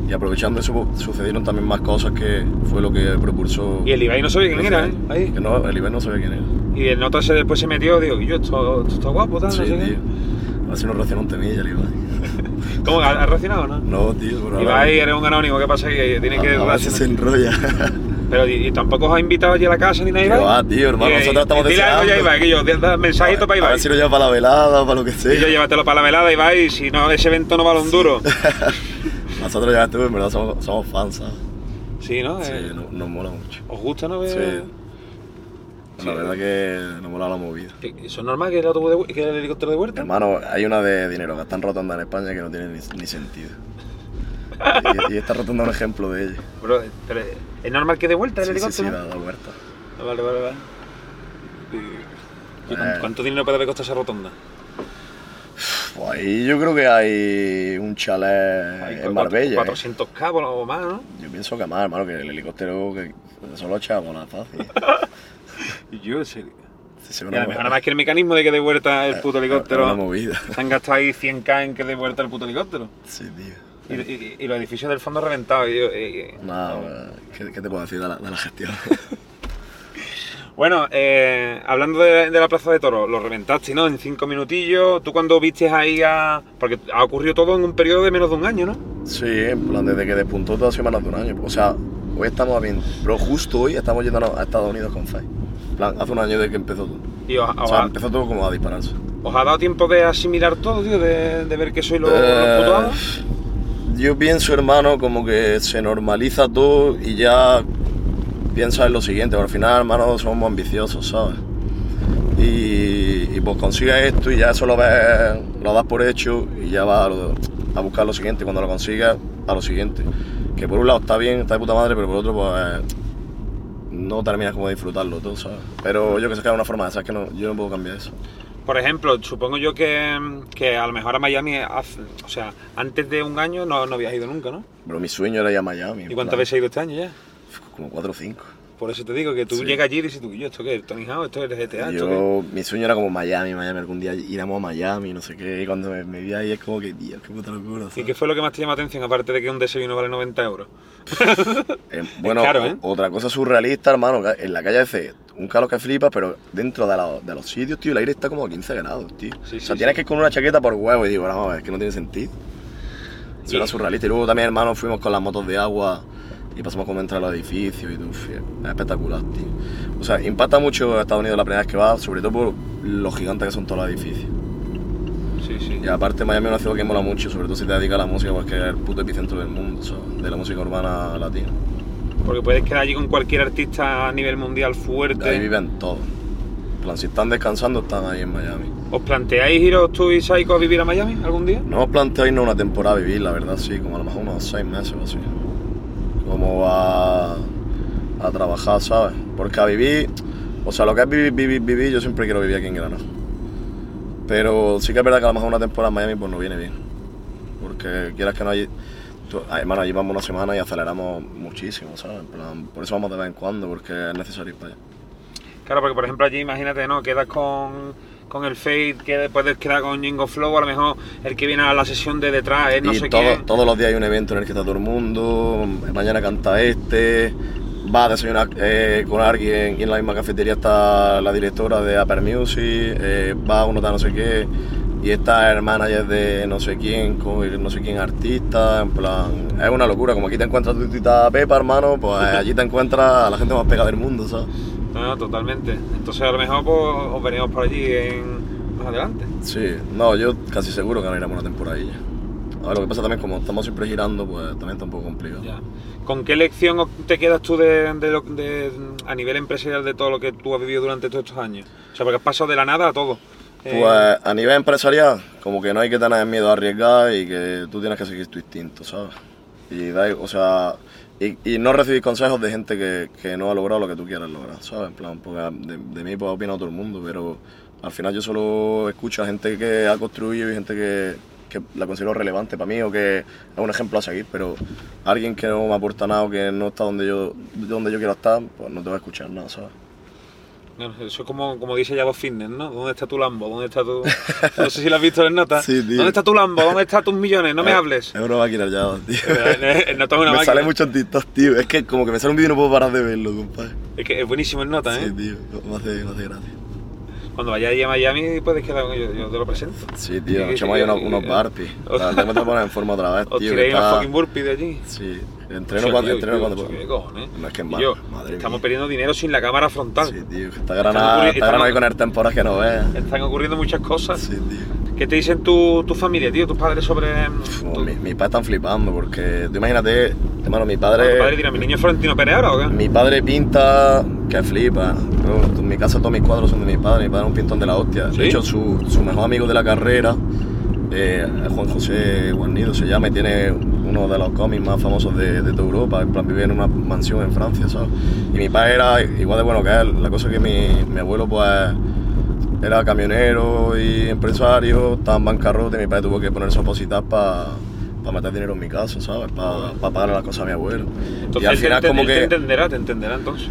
Y aprovechando eso sucedieron también más cosas que fue lo que propulsó... Y el Ibai no sabía quién era, ¿eh? Ahí. Que no, el Ibai no sabía quién era. Y el nota se después se metió, digo, yo, esto, esto está guapo, tal, Sí, no sé qué. tío. A ver si nos reacciona un temilla el Ibai. ¿Cómo? ¿Has reaccionado o no? No, tío, pero Ibai eres un anónimo, ¿qué pasa? Que tiene que... a, a ver si se enrolla. Pero y, y tampoco os ha invitado allí a la casa ni nada, Que Ibai. va, tío, hermano, Y- nosotros estamos Dile algo ya, deseando. Ibai, que yo, da- mensajito para A Ibai. ver si lo lleva para la velada, para lo que sea. Y yo llévatelo para la velada, Ibai, y si no, ese evento no vale un duro. Nosotros ya estuve, en verdad somos, somos fans, ¿sabes? Sí, ¿no? Sí, Eh, no- nos mola mucho. ¿Os gusta, no? Sí. Sí. La verdad que nos mola la movida. ¿Que- ¿Eso es normal que el, autobús de que el helicóptero de vuelta? Hermano, hay una de dinero que está en rotonda en España que no tiene ni, ni sentido. Y, y esta rotonda es un ejemplo de ella. Bro, pero ¿es normal que de vuelta el Sí, sí, sí, helicóptero? da, vuelta. Ah, Vale, vale, vale. ¿Y Eh. cuánto, cuánto dinero puede haber costado esa rotonda? Pues ahí yo creo que hay un chalet en Marbella. ¿eh? 400 cabos o más, ¿no? Yo pienso que más, hermano, que el helicóptero que solo echamos la fácil. Y yo, serio. Sí, una, nada más que el mecanismo de que dé vuelta el puto una helicóptero. movida. Se han gastado ahí 100k en que dé vuelta el puto helicóptero. Sí, tío. Y, y- y los edificios del fondo reventados. y yo, eh, Nada, ¿qué, qué te puedo decir de la, de la gestión? Bueno, eh, hablando de, de la Plaza de Toros, lo reventaste, ¿no? En cinco minutillos. ¿Tú cuando viste ahí a...? Porque ha ocurrido todo en un periodo de menos de un año, ¿no? Sí, en plan, desde que despuntó todo hace menos de un año. O sea, hoy estamos a 20, pero justo hoy estamos yendo a Estados Unidos con. En plan, hace un año de que empezó todo. Y os, O sea, ha, empezó todo como a dispararse. os ha dado tiempo de asimilar todo, tío, de, de ver que sois los, los Eh, yo pienso, hermano, como que se normaliza todo y ya piensas en lo siguiente. Al final, hermano, somos ambiciosos, ¿sabes? Y, y pues consigues esto y ya eso lo ves, lo das por hecho y ya vas a, a buscar lo siguiente. Cuando lo consigas, a lo siguiente. Que por un lado está bien, está de puta madre, pero por otro, pues no terminas como de disfrutarlo todo, ¿sabes? Pero yo que sé que es una forma ser que no, yo no puedo cambiar eso. Por ejemplo, supongo yo que, que a lo mejor a Miami, hace- o sea, antes de un año no, no habías ido nunca, ¿no? Pero mi sueño era ir a Miami. ¿Y cuántas veces has ido este año ya? Como cuatro o cinco. Por eso te digo que tú Sí. llegas allí y dices tú, yo, ¿esto qué es? ¿Tony Hawk? ¿Esto es el GTA? ¿Esto Yo, mi sueño era como Miami, Miami, algún día iremos a Miami, no sé qué, y cuando me, me vi ahí es como que, Dios, qué puta locura. ¿Y ¿sabes? qué fue lo que más te llamó la atención, aparte de que un desayuno vale 90 euros? Eh, bueno, caro, ¿eh? otra cosa surrealista, hermano, en la calle hace un calor que flipa, pero dentro de, la- de los sitios, tío, el aire está como a 15 grados, tío. Sí, o sí, sea, tienes sí. que ir con una chaqueta por huevo y digo, vamos a ver, es que no tiene sentido. Eso Y- era surrealista. Y luego también, hermano, fuimos con las motos de agua y pasamos como entre los edificios y uf, es espectacular, tío. O sea, impacta mucho Estados Unidos la primera vez que vas, sobre todo por lo gigantes que son todos los edificios. Sí, sí. Y aparte Miami es una ciudad que mola mucho, sobre todo si te dedicas a la música, pues que es el puto epicentro del mundo, ¿sabes? de la música urbana latina. Porque puedes quedar allí con cualquier artista a nivel mundial fuerte. Ahí viven todos. En plan, si están descansando, están ahí en Miami. ¿Os planteáis iros tú y Saiko a vivir a Miami algún día? No hemos planteado irnos una temporada a vivir, la verdad, sí, como a lo mejor unos seis meses o así. Como a, a trabajar, ¿sabes? Porque a vivir, o sea, lo que es vivir, vivir, vivir, yo siempre quiero vivir aquí en Granada. Pero sí que es verdad que a lo mejor una temporada en Miami pues no viene bien. Porque quieras que no hay... ay, hermano, allí vamos una semana y aceleramos muchísimo, ¿sabes? Por eso vamos de vez en cuando, porque es necesario ir para allá. Claro, porque por ejemplo allí imagínate, ¿no? Quedas con, con el Fade, que puedes quedar con Jingo Flow, a lo mejor el que viene a la sesión de detrás es no y sé todo- quién. todos los días hay un evento en el que está todo el mundo, mañana canta este, va a desayunar eh, con alguien y en la misma cafetería está la directora de Upper Music, eh, va uno de no sé qué, y esta hermana ya es de no sé quién, no sé quién artista, en plan, es una locura, como aquí te encuentras tu tita Pepa, hermano, pues allí te encuentras a la gente más pegada del mundo, ¿sabes? No, totalmente. Entonces a lo mejor pues, os venimos por allí en... más adelante. Sí, no, yo casi seguro que no iremos una temporadilla. Ahora, lo que pasa también, como estamos siempre girando, pues también está un poco complicado. ¿Con qué lección te quedas tú de, de, a nivel empresarial de todo lo que tú has vivido durante todos estos años? O sea, porque has pasado de la nada a todo. Pues eh, a nivel empresarial, como que no hay que tener miedo a arriesgar y que tú tienes que seguir tu instinto, ¿sabes? Y, o sea, y, no recibir consejos de gente que, que, no ha logrado lo que tú quieres lograr, ¿sabes? En plan, porque de, mí puede opinar todo el mundo, pero al final yo solo escucho a gente que ha construido y gente que, que la considero relevante para mí o que es un ejemplo a seguir, pero alguien que no me aporta nada o que no está donde yo, donde yo quiero estar, pues no te va a escuchar nada, ¿sabes? Eso es como, como dice Yago Fitness, ¿no? ¿Dónde está tu Lambo? ¿Dónde está tu...? No sé si lo has visto en notas. Sí, ¿Dónde está tu Lambo? ¿Dónde están tus millones? No me hables. Es una máquina ya, tío. me sale mucho en TikTok, tío. Es que como que me sale un vídeo y no puedo parar de verlo, compadre. Es que es buenísimo en notas, ¿eh? Sí, tío. Me hace, me hace gracia. Cuando vayáis a Miami puedes quedar con ellos, yo te lo presento. Sí, tío, nos echamos ahí unos, unos barpies. Tengo que poner en forma otra vez, tío. ¿Os tiráis unos fucking burpees de allí? Sí. Entreno cuando, entreno cuando puedo. cojones? No es que es malo, madre Estamos perdiendo dinero sin la cámara frontal. Sí, tío. Está granada, está granada ahí con el temporal que no veas. Están ocurriendo muchas cosas. Sí, tío. ¿Qué te dicen tu, tu familia, tío, tus padres sobre...? mi, mi padre están flipando porque, tú imagínate, hermano, mi padre... ¿Tu padre dirá, mi niño es Florentino Pérez ahora o qué? Mi padre pinta que flipa. En mi casa todos mis cuadros son de mi padre, mi padre es un pintón de la hostia. De hecho, su, su mejor amigo de la carrera eh, Juan José Guarnido se llama y tiene uno de los cómics más famosos de, de toda Europa, en plan vive en una mansión en Francia, ¿sabes? Y mi padre era igual de bueno que él, la cosa es que mi, mi abuelo pues era camionero y empresario, estaba en bancarrota y mi padre tuvo que ponerse a opositar para para meter dinero en mi casa, ¿sabes? Para pagar las cosas a mi abuelo. Entonces, y al final, como que. Te entenderá, te entenderá entonces.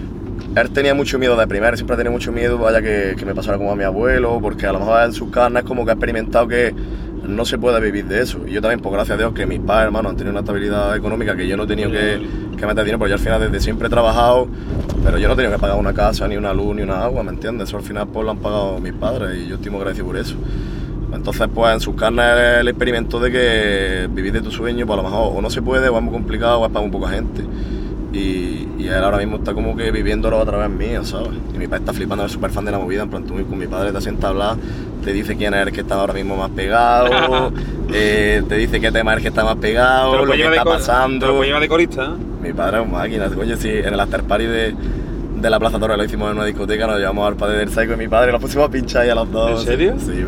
Él tenía mucho miedo de primero, siempre tenía mucho miedo, vaya que, que, me pasara como a mi abuelo, porque a lo mejor en sus carnes como que ha experimentado que no se puede vivir de eso. Y yo también, pues gracias a Dios, que mis padres, hermanos, han tenido una estabilidad económica que yo no he tenido que, que meter dinero, porque yo al final desde siempre he trabajado, pero yo no he tenido que pagar una casa, ni una luz, ni una agua, ¿me entiendes? Eso al final pues lo han pagado mis padres y yo estoy muy agradecido por eso. Entonces, pues en sus carnes el experimento de que vivir de tu sueño, pues a lo mejor o no se puede, o es muy complicado, o es para muy poca gente. Y, y, él ahora mismo está como que viviéndolo otra vez mío, ¿sabes? Y mi padre está flipando, es súper fan de la movida, en plan, tú con mi padre te sientas a hablar, te dice quién es el que está ahora mismo más pegado, eh, te dice qué tema es el que está más pegado, lo que está pasando. ¿Te lo de corista? Mi padre es un máquina, coño, sí, en el after party de, de la Plaza Torre lo hicimos en una discoteca, nos llevamos al padre del Psycho y mi padre, lo pusimos a pinchar ahí a los dos. ¿En serio? Sí,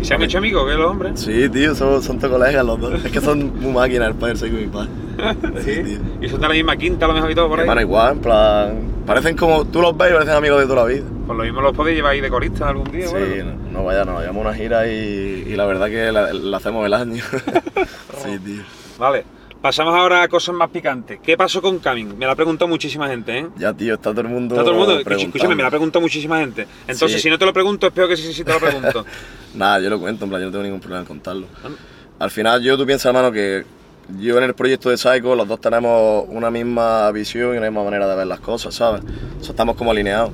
¿Y se han hecho amigos, qué los hombres? Sí, tío, son, son tus colegas los dos. Es que son muy máquinas el padre del Psycho y mi padre. ¿Sí? ¿Y son de la misma quinta, a lo mejor y todo por ahí? Hermano, igual, en plan. Parecen como. Tú los ves y parecen amigos de toda la vida. Pues lo mismo los podéis llevar ahí de corista algún día, Sí, no, vaya, nos llevamos una gira y, y, la verdad que la, hacemos el año. sí, tío. Vale. Pasamos ahora a cosas más picantes. ¿Qué pasó con Camin? Me la ha preguntado muchísima gente, ¿eh? Ya, tío, está todo el mundo. Está todo el mundo. Escúchame, me la ha preguntado muchísima gente. Entonces, si no te lo pregunto, espero que sí, sí te lo pregunto. Nada, yo lo cuento, en plan, yo no tengo ningún problema en contarlo. Ah. Al final, yo tú piensas, hermano, que yo en el proyecto de Psycho, los dos tenemos una misma visión y una misma manera de ver las cosas, ¿sabes? O sea, estamos como alineados.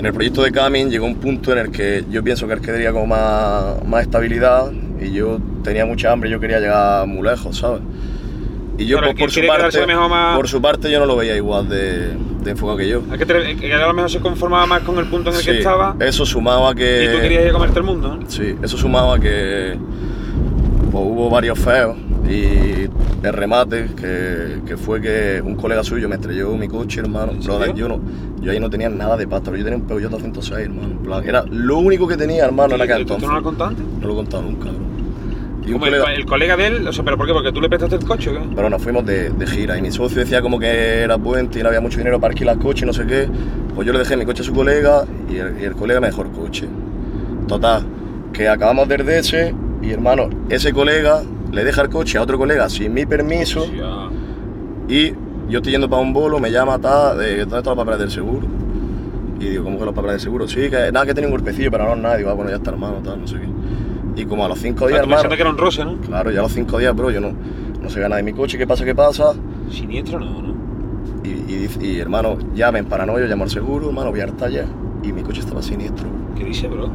En el proyecto de Camin llegó un punto en el que yo pienso que él quería como más, más estabilidad y yo tenía mucha hambre y yo quería llegar muy lejos, ¿sabes? Y yo, pues, por, su parte, por su parte, yo no lo veía igual de, de enfocado que yo. ¿A que, que a lo mejor se conformaba más con el punto en el que estaba? Eso sumaba que. Y tú querías ir a comerte el mundo, ¿no? Sí, eso sumaba que. Pues, hubo varios feos y el remate, que, que, fue que un colega suyo me estrelló mi coche, hermano. yo, no, yo ahí no tenía nada de pasta, pero yo tenía un Peugeot 206, hermano. era lo único que tenía, hermano, en aquel entonces. ¿Tú no lo contaste? No lo he contado nunca, bro. Y un colega... el, colega de él, o sea, ¿pero por qué? ¿Porque tú le prestaste el coche o qué? Pero nos fuimos de, de, gira y mi socio decía como que era puente y no había mucho dinero para alquilar coche y no sé qué. Pues yo le dejé mi coche a su colega y el, y el colega me dejó el coche. Total, que acabamos de RDS y hermano, ese colega le deja el coche a otro colega sin mi permiso y yo estoy yendo para un bolo, me llama, ta, de, ¿dónde están los papeles del seguro? Y digo, ¿cómo que los papeles del seguro? Sí, que nada, que tenía un golpecillo, pero no nada. Digo, ah, bueno, ya está hermano, tal, no sé qué. Y como a los cinco días, hermano... que era un roce, ¿no? Claro, ya a los cinco días, bro, yo no, no sé nada de mi coche, ¿qué pasa, qué pasa? Siniestro no, ¿no? Y, y, hermano, llamen para no, yo llamo al seguro, hermano, voy a hartar ya. Y mi coche estaba siniestro. ¿Qué dice, bro?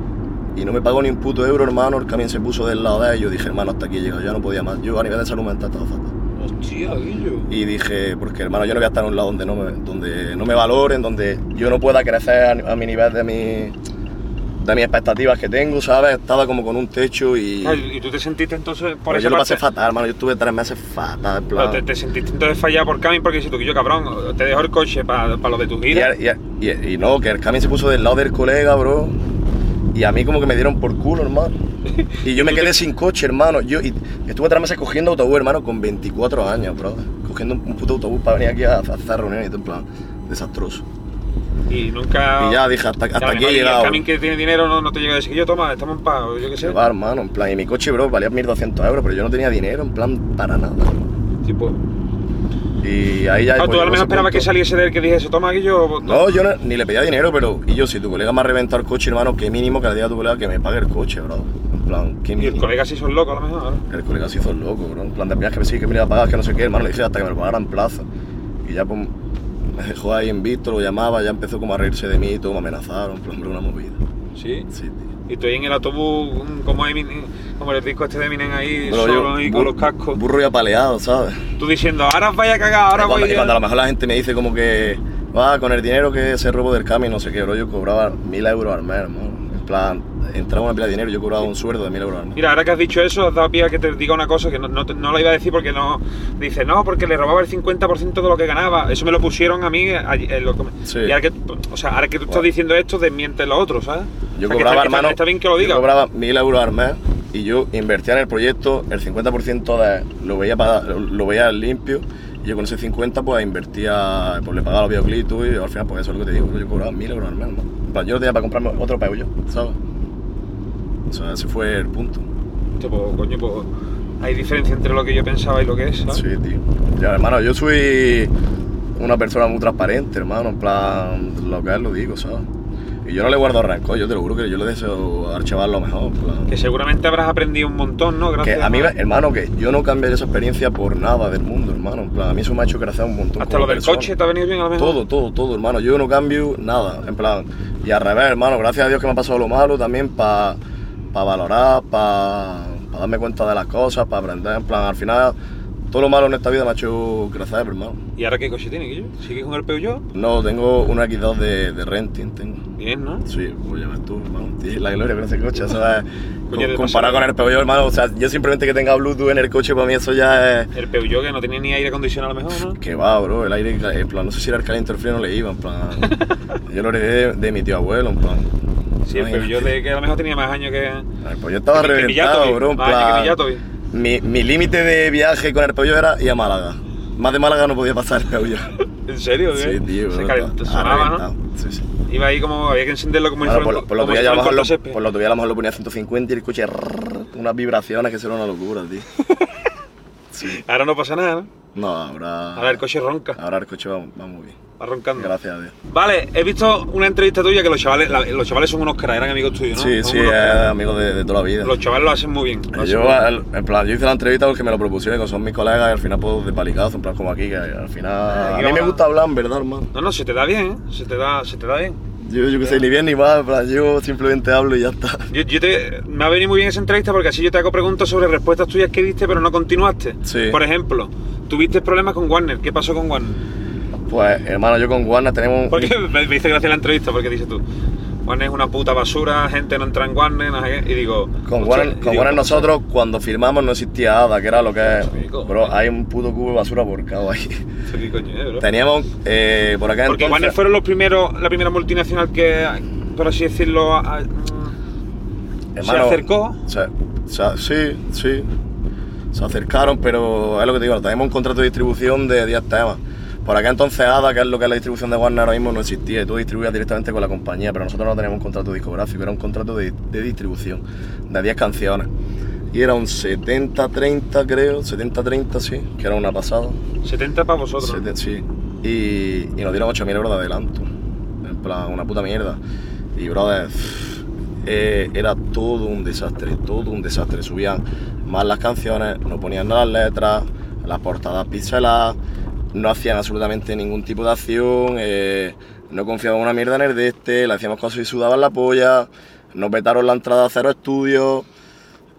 Y no me pagó ni un puto euro, hermano. El camión se puso del lado de él. Yo dije, hermano, hasta aquí he llegado, ya no podía más. Yo a nivel de salud mental estaba fatal. Hostia, Guillo. Y dije, porque hermano, yo no voy a estar en un lado donde no me, donde no me valoren, donde yo no pueda crecer a, a mi nivel de mi de mis expectativas que tengo, ¿sabes? Estaba como con un techo y... Ah, ¿Y tú te sentiste entonces por Pero esa yo lo pasé fatal, hermano. Yo estuve tres meses fatal, en plan... Pero te, te sentiste entonces fallado por Camin porque dices tú que yo cabrón, te dejo el coche para lo de tu Y, vida. y- y- y no, que el camión se puso del lado del colega, bro. Y a mí como que me dieron por culo, hermano. Y yo me quedé sin coche, hermano. Yo y estuve tres meses cogiendo autobús, hermano, con 24 años, bro. Cogiendo un, puto autobús para venir aquí a, hacer reuniones y todo, en plan, desastroso. Y nunca. Y ya dije, hasta, aquí he llegado. El que tiene dinero no, no te llega a decir yo, toma, estamos en pago, yo qué sé. Va, hermano, en plan, y mi coche, bro, valía 1.200 euros, pero yo no tenía dinero, en plan, para nada. Tipo. Y ahí ya... Ah, tú a lo llegó mejor ese esperabas que saliese de él que dijese, toma, que yo. No, yo no- ni le pedía dinero, pero... Y yo, si tu colega me ha reventado el coche, hermano, qué mínimo que le diga a tu colega que me pague el coche, bro. En plan, qué Y mínimo. el colega sí son locos a lo mejor. El colega se hizo el loco, bro. En plan, de primeras que me sí, que me iba a pagar, que no sé qué, hermano. Le dije hasta que me lo pagara en plaza. Y ya, pues, me dejó ahí en visto, lo llamaba, ya empezó como a reírse de mí y todo, me amenazaron, en plan, una movida. Sí. Sí, tío. Y estoy en el autobús, mm, como, Eminem- como el disco este de Eminem ahí, solo y con bur- los cascos. Burro y apaleado, ¿sabes? Tú diciendo, ahora os vaya a cagar, ahora Y cuando, voy y cuando a lo mejor la gente me dice como que, va, con el dinero que se robó del cami, no sé qué, bro, yo cobraba mil euros al mes, hermano. En plan, entraba una pila de dinero yo cobraba un sueldo de mil euros al mes. Mira, ahora que has dicho eso, has dado pie a que te diga una cosa que no, no, no la iba a decir porque no... Dice, no, porque le robaba el 50% de lo que ganaba. Eso me lo pusieron a mí lo que me- Sí. Y ahora que, o sea, ahora que tú estás diciendo esto, desmiente lo otro, ¿sabes? Yo O sea, que cobraba, está, está- hermano, Está bien que lo yo diga. cobraba mil euros al mes y yo invertía en el proyecto, el 50% de, lo, veía para, lo veía limpio y yo con ese 50 pues invertía, pues le pagaba los videoclips y al final pues eso es lo que te digo, yo cobraba mil euros al mes, hermano. Yo no tenía para comprarme otro Peugeot, ¿sabes? O sea, ese fue el punto. Hostia, pues, coño, pues, hay diferencia entre lo que yo pensaba y lo que es, ¿sabes? Sí, tío. Ya, hermano, yo soy una persona muy transparente, hermano, en plan, lo que es lo digo, ¿sabes? Y yo no le guardo rencor, yo te lo juro que yo le deseo al chaval lo mejor, plan. Que seguramente habrás aprendido un montón, ¿no? Gracias Que a mí, hermano, que yo no cambiaría esa experiencia por nada del mundo, hermano. En plan, a mí eso me ha hecho crecer un montón. Hasta lo del persona. coche te ha venido bien a mejor. Todo, todo, todo, hermano. Yo no cambio nada, en plan. Y al revés, hermano, gracias a Dios que me ha pasado lo malo también para valorar, para darme cuenta de las cosas, para aprender. En plan, al final, todo lo malo en esta vida me ha hecho crecer, hermano. ¿Y ahora qué coche tiene, Guillo? ¿Sigues con el Peugeot? No, tengo una X2 de, de renting, tengo. Bien, ¿no? Sí, pues ya ves tú, hermano. Tienes la gloria con ese coche. Coño, de comparado con el Peugeot, hermano, o sea, yo simplemente que tenga Bluetooth en el coche, para mí eso ya es... El Peugeot que no tenía ni aire acondicionado a lo mejor, ¿no? Que va, bro, el aire, en plan, no sé si era el caliente o el frío, no le iba, en plan... yo lo heredé de, de mi tío abuelo, en plan... Sí, el Peugeot de que a lo mejor tenía más años que... El Peugeot estaba que- que reventado, bro, en plan... Mi, mi límite de viaje con el Peugeot era ir a Málaga. Más de Málaga no podía pasar el Peugeot. ¿En serio? ¿qué? Sí, tío, Se calentó, sonaba. ¿no? Sí, sí. Iba ahí como... Había que encenderlo como fuera por, por lo como que si ya a lo por lo a lo mejor lo ponía a 150 y el coche unas vibraciones que será una locura, tío. Sí. Ahora no pasa nada, ¿no? No, ahora. Ahora el coche ronca, Ahora el coche va, va muy bien. va roncando. Gracias a Dios. Vale, he visto una entrevista tuya que los chavales, la- los chavales son unos caras, eran amigos tuyos, ¿no? Sí, Son sí, unos es cracks. amigo de, de toda la vida. Los chavales lo hacen muy bien. hacen Yo, muy bien. al- en plan, yo hice la entrevista porque me lo propusieron, que son mis colegas, y al final puedo de palicazo, en plan como aquí, que al final. A mí me gusta hablar, en verdad, hermano. No, no, se te da bien, ¿eh? Se te da, se te da bien. Yo, yo que sé, ni bien ni mal, en plan, yo simplemente hablo y ya está. Yo, yo te, me ha venido muy bien esa entrevista porque así yo te hago preguntas sobre respuestas tuyas que diste pero no continuaste. Sí. Por ejemplo, tuviste problemas con Warner. ¿Qué pasó con Warner? Pues, hermano, yo con Warner tenemos. un- Porque me, hice gracia la entrevista porque dices tú, Warner es una puta basura, gente no entra en Warner, no sé qué", y digo... Con Warner, y con digo, Warner nosotros cuando firmamos no existía ADA, que era lo que es. Bro, hay un puto cubo de basura volcado ahí. "Esto qué coño es, bro?". Teníamos eh, por acá Porque entonces- Warner fueron los primeros, la primera multinacional que, por así decirlo, a- a- se acercó. sí, sí. Se acercaron, pero es lo que te digo, tenemos un contrato de distribución de 10 temas. Por acá entonces ADA, que es lo que es la distribución de Warner ahora mismo, no existía y tú distribuías directamente con la compañía, pero nosotros no teníamos un contrato discográfico, era un contrato de, de distribución de 10 canciones. Y era un 70-30 creo, 70-30 sí, que era una pasada. 70 para vosotros. Sete- sí. Y, y nos dieron 8.000 euros de adelanto. En plan, una puta mierda. Y, brother, eh, era todo un desastre, todo un desastre. Subían mal las canciones, no ponían las letras, las portadas pixeladas, no hacían absolutamente ningún tipo de acción, eh, no confiaban una mierda en el de este, le hacíamos cosas y sudaban la polla. nos vetaron la entrada a cero estudios,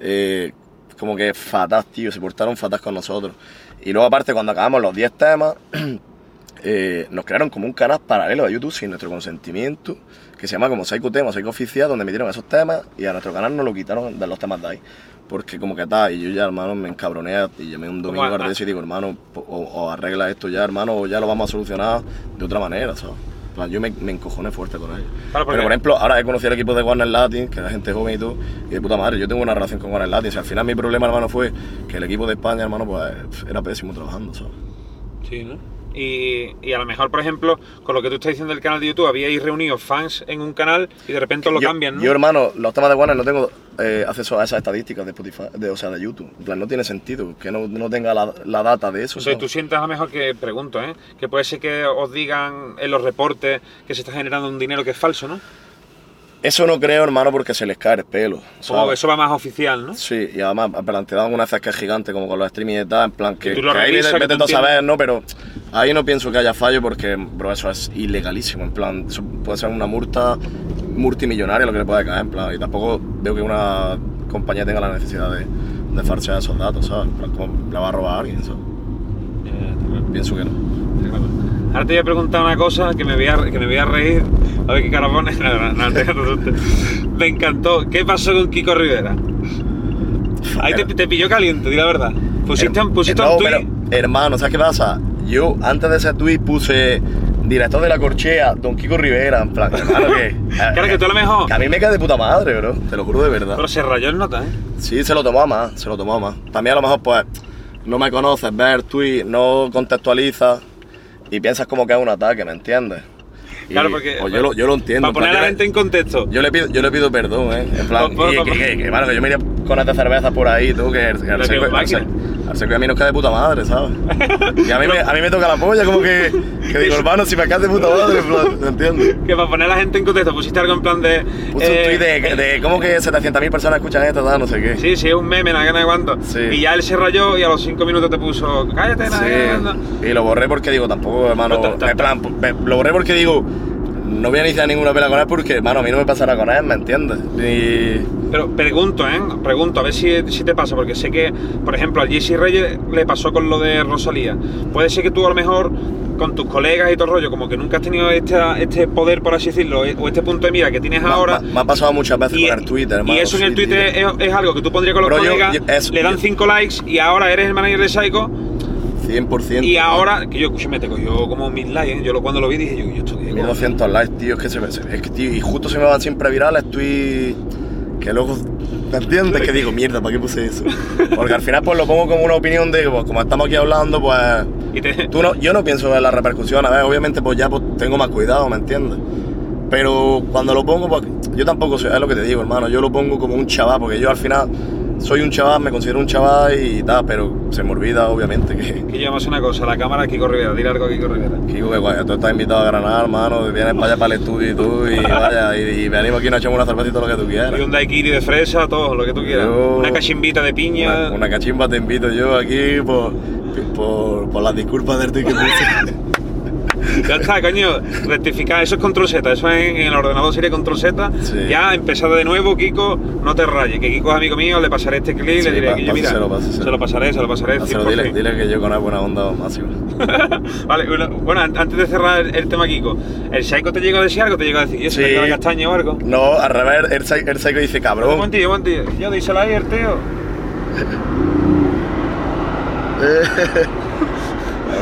eh, como que fatal, tío, se portaron fatal con nosotros. Y luego aparte cuando acabamos los 10 temas, nos crearon como un canal paralelo a YouTube sin nuestro consentimiento, que se llama como Psycho Tema, Psycho Oficial, donde metieron esos temas y a nuestro canal nos lo quitaron de los temas de ahí. Porque como que está, y yo ya, hermano, me encabroné y llamé un domingo ¿Cómo? a y digo, hermano, o, o arregla esto ya, hermano, o ya lo vamos a solucionar de otra manera, ¿sabes? Yo me, me encojoné fuerte con ellos. Claro, Pero por ejemplo, ahora he conocido el equipo de Warner Latin, que era gente joven y todo, y de puta madre, yo tengo una relación con Warner Latin. O sea, al final mi problema, hermano, fue que el equipo de España, hermano, pues era pésimo trabajando, ¿sabes? Sí, ¿no? Y, y a lo mejor, por ejemplo, con lo que tú estás diciendo del canal de YouTube, habíais reunido fans en un canal y de repente lo yo, cambian, ¿no? Yo, hermano, los temas de Warner no tengo eh, acceso a esas estadísticas de Spotify, de, o sea, de YouTube. En plan, no tiene sentido que no, no tenga la, la data de eso. O sea, tú sientes a lo mejor que, pregunto, ¿eh? Que puede ser que os digan en los reportes que se está generando un dinero que es falso, ¿no? Eso no creo, hermano, porque se les cae el pelo. Como ¿sabes? eso va más oficial, ¿no? Sí, y además, en plan, te dan una cesca gigante como con los streaming y tal, en plan que, lo que ahí vete, que vete a saber. ¿no? Pero ahí no pienso que haya fallo porque, bro, eso es ilegalísimo, en plan, eso puede ser una multa multimillonaria lo que le puede caer, en plan, y tampoco veo que una compañía tenga la necesidad de, de falsear esos datos, ¿sabes? En plan, como le va a robar a alguien, ¿sabes? Pienso que no. Ahora te voy a preguntar una cosa que me voy a, que me voy a reír. A ver qué cara pones. No, no, no, Me encantó. ¿Qué pasó con Kiko Rivera? Ahí te, te pilló caliente, di la verdad. Pusiste, un- pusiste un tuit. pero, hermano, ¿sabes qué pasa? Yo, antes de ese tweet, puse director de la corchea, Don Kiko Rivera, en plan, hermano, que... Claro que tú a lo mejor. Que a mí me cae de puta madre, bro. Te lo juro de verdad. Pero se rayó el nota, ¿eh? Sí, se lo tomó a más, se lo tomó a más. También a lo mejor, pues, no me conoces, el tweet, no contextualizas y piensas como que es un ataque, ¿me entiendes? Claro, porque. pues yo, lo, yo lo entiendo. Para poner a la gente en contexto. yo le pido, yo le pido perdón, ¿eh? En plan, y- que, que, que, mano, que yo me iría con esta cerveza por ahí, tú, que que el seco- a mí nos cae de puta madre, ¿sabes? Y a mí, me, a mí me toca la polla, como que, que digo, hermano, si me caes de puta madre, en plan, ¿me entiendes? Que para poner a la gente en contexto pusiste algo en plan de. Puse eh, un tweet de, de cómo que 700.000 personas escuchan esto, tal, no sé qué. Sí, sí, es un meme, nada cuánto. Sí. Y ya él se rayó y a los 5 minutos te puso. Cállate, nada que nada". Sí, y lo borré porque digo, tampoco, hermano, en plan, lo borré porque digo, no voy a iniciar ninguna pelea con él porque, hermano, a mí no me pasará con él, ¿me entiendes? Y... Pero pregunto, ¿eh? Pregunto, a ver si, si te pasa, porque sé que, por ejemplo, a Jesse Reyes le pasó con lo de Rosalía. Puede ser que tú a lo mejor con tus colegas y todo el rollo, como que nunca has tenido este, este poder, por así decirlo, eh, o este punto de mira que tienes ahora. Me, me ha pasado muchas veces con el Twitter, hermano. y eso en el Twitter es, es algo que tú pondrías con los Bro, yo- colegas, yo- es- le dan yo- 5 likes y ahora eres el manager de Psycho 100%. y ahora, que yo escúchame, te cogió como mil likes, ¿eh? yo lo- cuando lo vi dije, yo, yo esto qué, 1200 likes, tío, es que, se, se- es que, tío, y justo se me van siempre virales tweets que luego, ¿me entiendes? Que digo, mierda, ¿para qué puse eso? Porque al final pues lo pongo como una opinión de, pues, como estamos aquí hablando, pues... Y te- Tú no, yo no pienso en la repercusión, a ver, obviamente pues ya pues, tengo más cuidado, ¿me entiendes? Pero cuando lo pongo, pues yo tampoco sé, es lo que te digo, hermano, yo lo pongo como un chaval, porque yo al final soy un chaval, me considero un chaval y tal, pero se me olvida obviamente que... que llevamos una cosa, la cámara Kiko Rivera, dile algo a Kiko Rivera. Kiko, que tú estás invitado a Granada, hermano, vienes para allá para el estudio y tú, y vaya, y, y venimos aquí nos echamos una cervecita lo que tú quieras. Y un daiquiri de fresa, todo, lo que tú quieras. Yo- Una cachimbita de piña. Una, una cachimba te invito yo aquí por, por, por las disculpas del puse. Ya está, coño. Rectificar, eso es control Z, eso en, en el ordenador sería control Z. Sí. Ya empezar de nuevo, Kiko, no te rayes. Que Kiko es amigo mío, le pasaré este clip, Sí, le diré que yo, mira, se lo pasaré, se lo pasaré. Hazlo, dile, 100%. dile que yo con él buena onda máxima. vale, bueno, bueno, an- antes de cerrar el, el tema Kiko, ¿el Psycho te llegó a decir algo? ¿Te llegó a decir, yo Sí. queda castaña o algo? No, al revés, el, el psycho dice Un cabrón. momentillo, un momentillo. Yo díselo ahí, el tío.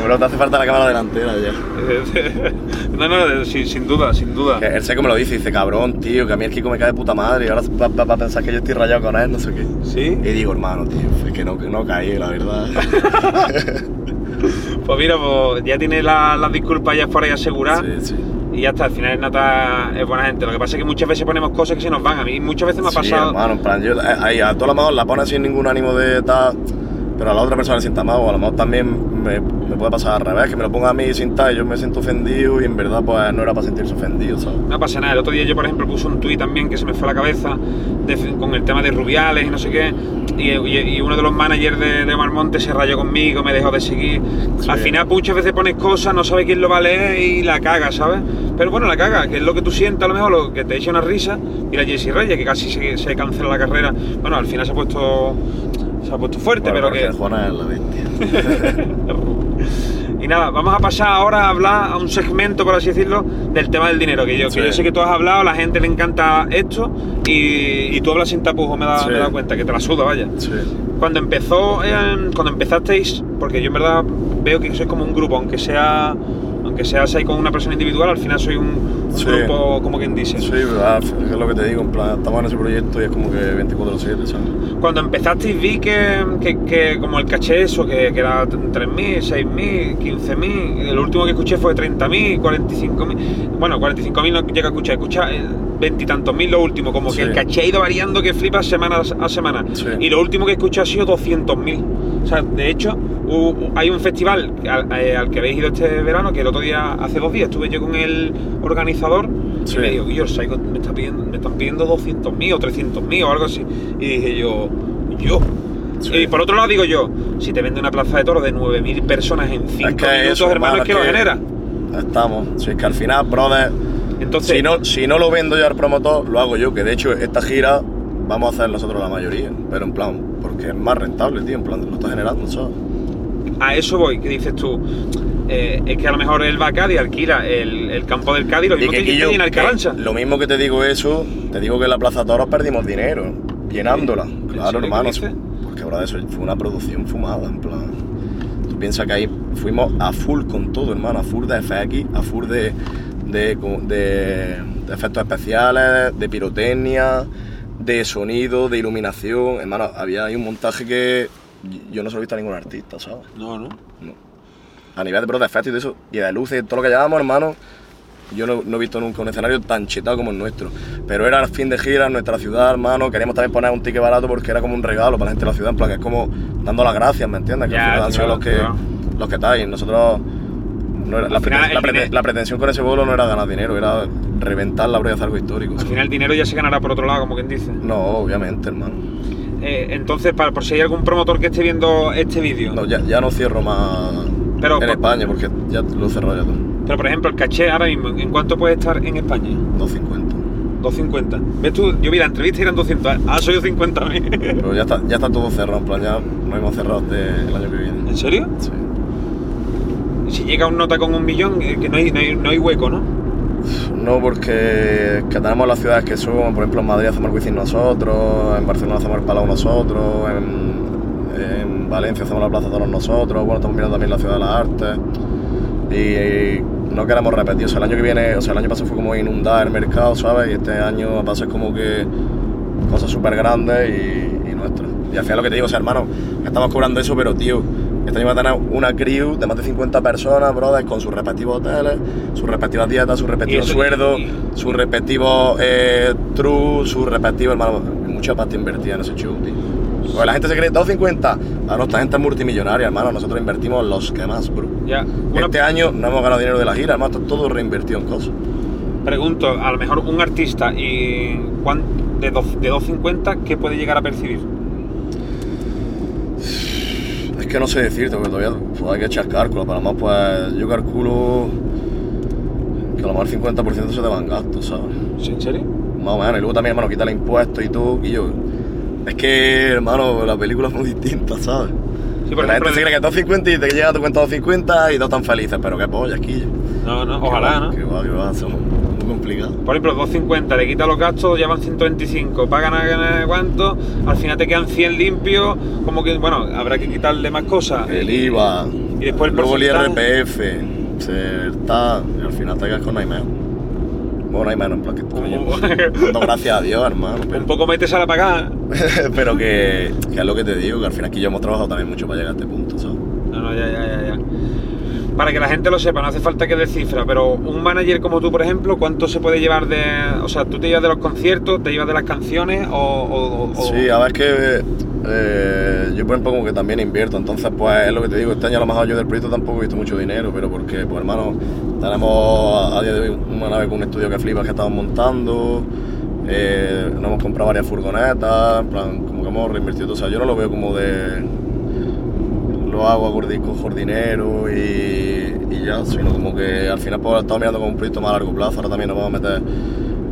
Bro, te hace falta la cámara delantera ya. no, no, sin, sin duda, sin duda. Que el psycho me lo dice, dice cabrón, tío, que a mí el Kiko me cae de puta madre y ahora va, va- va a pensar que yo estoy rayado con él, no sé qué. ¿Sí? Y digo, hermano, tío, es que no, que no caí, la verdad. Pues mira, pues ya tiene la- las disculpas ya por ahí aseguradas. Sí, sí. Y ya está, al final Nata es buena gente. Lo que pasa es que muchas veces ponemos cosas que se nos van. A mí muchas veces me ha Sí, pasado. hermano, en plan, yo eh, ahí a todos los la pones sin ningún ánimo de tal. pero a la otra persona le sienta mal, o a lo mejor también me, me puede pasar al revés, que me lo ponga a mí sin tal y yo me siento ofendido y en verdad pues no era para sentirse ofendido, ¿sabes? No pasa nada. El otro día yo, por ejemplo, puse un tuit también que se me fue a la cabeza de- con el tema de Rubiales y no sé qué. Y, y- y uno de los managers de, de Omar Montes se rayó conmigo, me dejó de seguir. Al final, muchas veces pones cosas, no sabes quién lo va a leer y la caga, ¿sabes? Pero bueno, la caga, que es lo que tú sientas, a lo mejor, lo que te echa una risa. Y la Jessie Reyes, que casi se, se cancela la carrera. Bueno, al final se ha puesto, se ha puesto fuerte, Bueno, pero que. Juana es la bestia. Y nada, vamos a pasar ahora a hablar a un segmento, por así decirlo, del tema del dinero. Que yo, Sí. que yo sé que tú has hablado, a la gente le encanta esto y, y tú hablas sin tapujos, me, da- Sí. me he dado cuenta, que te la suda, vaya. Sí. Cuando empezó, eh, cuando empezasteis, porque yo en verdad veo que sois como un grupo, aunque sea aunque seas ahí con una persona individual, al final soy un, un Sí. grupo, como quien dice. Sí, verdad, es lo que te digo, en plan, estamos en ese proyecto y es como que 24-7, ¿sabes? Cuando empezasteis vi que, que, que como el caché eso, que, que era 3.000, 6.000, 15.000, el último que escuché fue 30.000, 45.000, bueno, 45.000 no llega a escuchar, escucha veintitantos mil lo último, como Sí. que el caché ha ido variando que flipa semana a semana. Sí. Y lo último que escuché ha sido 200.000. O sea, de hecho, hay un festival al, eh, al que habéis ido este verano, que el otro día, hace dos días, estuve yo con el organizador Sí. y me dijo, yo, Saigo, me, está pidiendo, me están pidiendo 200.000 o 300.000 o algo así. Y dije yo, yo. Sí. Y por otro lado digo yo, si te vende una plaza de toros de 9.000 personas en 5 Es que minutos, eso, hermano, es que lo genera. Estamos. Si es que al final, brother, Entonces, si no, si no lo vendo yo al promotor, lo hago yo, que de hecho esta gira vamos a hacer nosotros la mayoría, pero en plan, porque es más rentable, tío, en plan, lo está generando, ¿sabes? A eso voy, que dices tú. eh, es que a lo mejor él va a Cádiz, alquila el, el campo del Cádiz, lo mismo que, que en lo mismo que te digo eso, te digo que en la Plaza Toros perdimos dinero, llenándola. ¿En Claro, hermano. Porque ahora eso fue una producción fumada, en plan. Tú piensas que ahí fuimos a full con todo, hermano, a full de FX, a full de, de, de- de efectos especiales, de pirotecnia, de sonido, de iluminación. Hermano, había ahí un montaje que yo no se lo he visto a ningún artista, ¿sabes? No, no. No. A nivel de, bro, de efectos y de eso, y de luces, todo lo que llevamos, hermano, yo no, no he visto nunca un escenario tan chetado como el nuestro. Pero era el fin de gira en nuestra ciudad, hermano. Queríamos también poner un ticket barato porque era como un regalo para la gente de la ciudad, en plan que es como dando las gracias, ¿me entiendes? Que Ya, al final han sido claro, los que, claro. los que estáis. Nosotros. no era- la, final, preten- la pretensión con ese bolo no era ganar dinero, era reventar la y hacer algo histórico. Al final el dinero ya se ganará por otro lado, como quien dice. No, obviamente, hermano. Eh, entonces, para, por si hay algún promotor que esté viendo este vídeo. No, ya, ya no cierro más Pero- en España porque ya lo he cerrado ya todo. Pero por ejemplo, el caché ahora mismo, ¿en cuánto puede estar en España? 250. 250. ¿Ves tú? Yo vi la entrevista y eran 200. Ah, soy 50 a mí. Pero ya está, ya está todo cerrado, en plan, ya no hemos cerrado hasta el año que viene. ¿En serio? Sí. Si llega un nota con un millón, eh, que no hay, no hay, no hay hueco, ¿no? No, porque que tenemos las ciudades que son, por ejemplo, en Madrid hacemos el Wizzing nosotros, en Barcelona hacemos el Palau nosotros, en, en Valencia hacemos la Plaza Toros nosotros, bueno, estamos mirando también la Ciudad de las Artes. Y no queremos repetir, o sea, el año que viene, o sea, el año pasado fue como inundar el mercado, ¿sabes? Y este año va a ser como que cosas súper grandes y, y nuestras. Y al final lo que te digo, o sea, hermano, estamos cobrando eso, pero tío, este año va a tener una crew de más de 50 personas, brothers, con sus respectivos hoteles, sus respectivas dietas, sus respectivos sueldos, sus respectivos eh, trus, sus respectivos, hermano, mucha pasta invertida en ese show, tío. Porque la gente se cree 250, a nuestra gente es multimillonaria, hermano, nosotros invertimos los que más, bro. Ya. Este año no hemos ganado dinero de la gira, hermano, está todo reinvertido en cosas. pregunto, a lo mejor un artista y de, de 250, ¿qué puede llegar a percibir? Es que no sé decirte, porque todavía pues, hay que echar cálculos. Para más, pues yo calculo que a lo mejor el 50% se te van gastos, ¿sabes? ¿Sí, ¿En serio? Más o menos. Y luego también, hermano, quita el impuesto y todo. Y yo, es que, hermano, la película es muy distinta, ¿sabes? Sí, por la ejemplo, gente se cree que 250 y te llega a tu cuenta 250 y todos están felices, pero qué polla, aquí. No, no, ojalá, ¿no? Que va, que va, somos muy complicados. Por ejemplo, 250, le quita los gastos, ya van 125, pagan a cuánto, al final te quedan 100 limpios, como que, bueno, habrá que quitarle más cosas. El IVA, Y después el luego el. IRPF, se está, y al final te quedas con no hay menos. Bueno, no hay menos, en plan que dando gracias a Dios, hermano. Pero, Un poco metes a la pagada. pero que, que es lo que te digo, que al final aquí yo hemos trabajado también mucho para llegar a este punto, ¿sabes? No, no, ya, ya, ya, ya. Para que la gente lo sepa, no hace falta que dé cifra, pero un manager como tú, por ejemplo, ¿cuánto se puede llevar de. O sea, tú te llevas de los conciertos, te llevas de las canciones o. o- Sí, a ver, que eh, yo por ejemplo como que también invierto, entonces pues es lo que te digo, este año a lo mejor yo del proyecto tampoco he visto mucho dinero, pero porque pues hermano, tenemos a día de hoy una nave con un estudio que flipa que estamos montando, eh, nos hemos comprado varias furgonetas, en plan, como que hemos reinvertido, o sea, yo no lo veo como de lo hago a cojo dinero y, y, ya, sino como que al final pues estamos mirando como un proyecto más a largo plazo, ahora también nos vamos a meter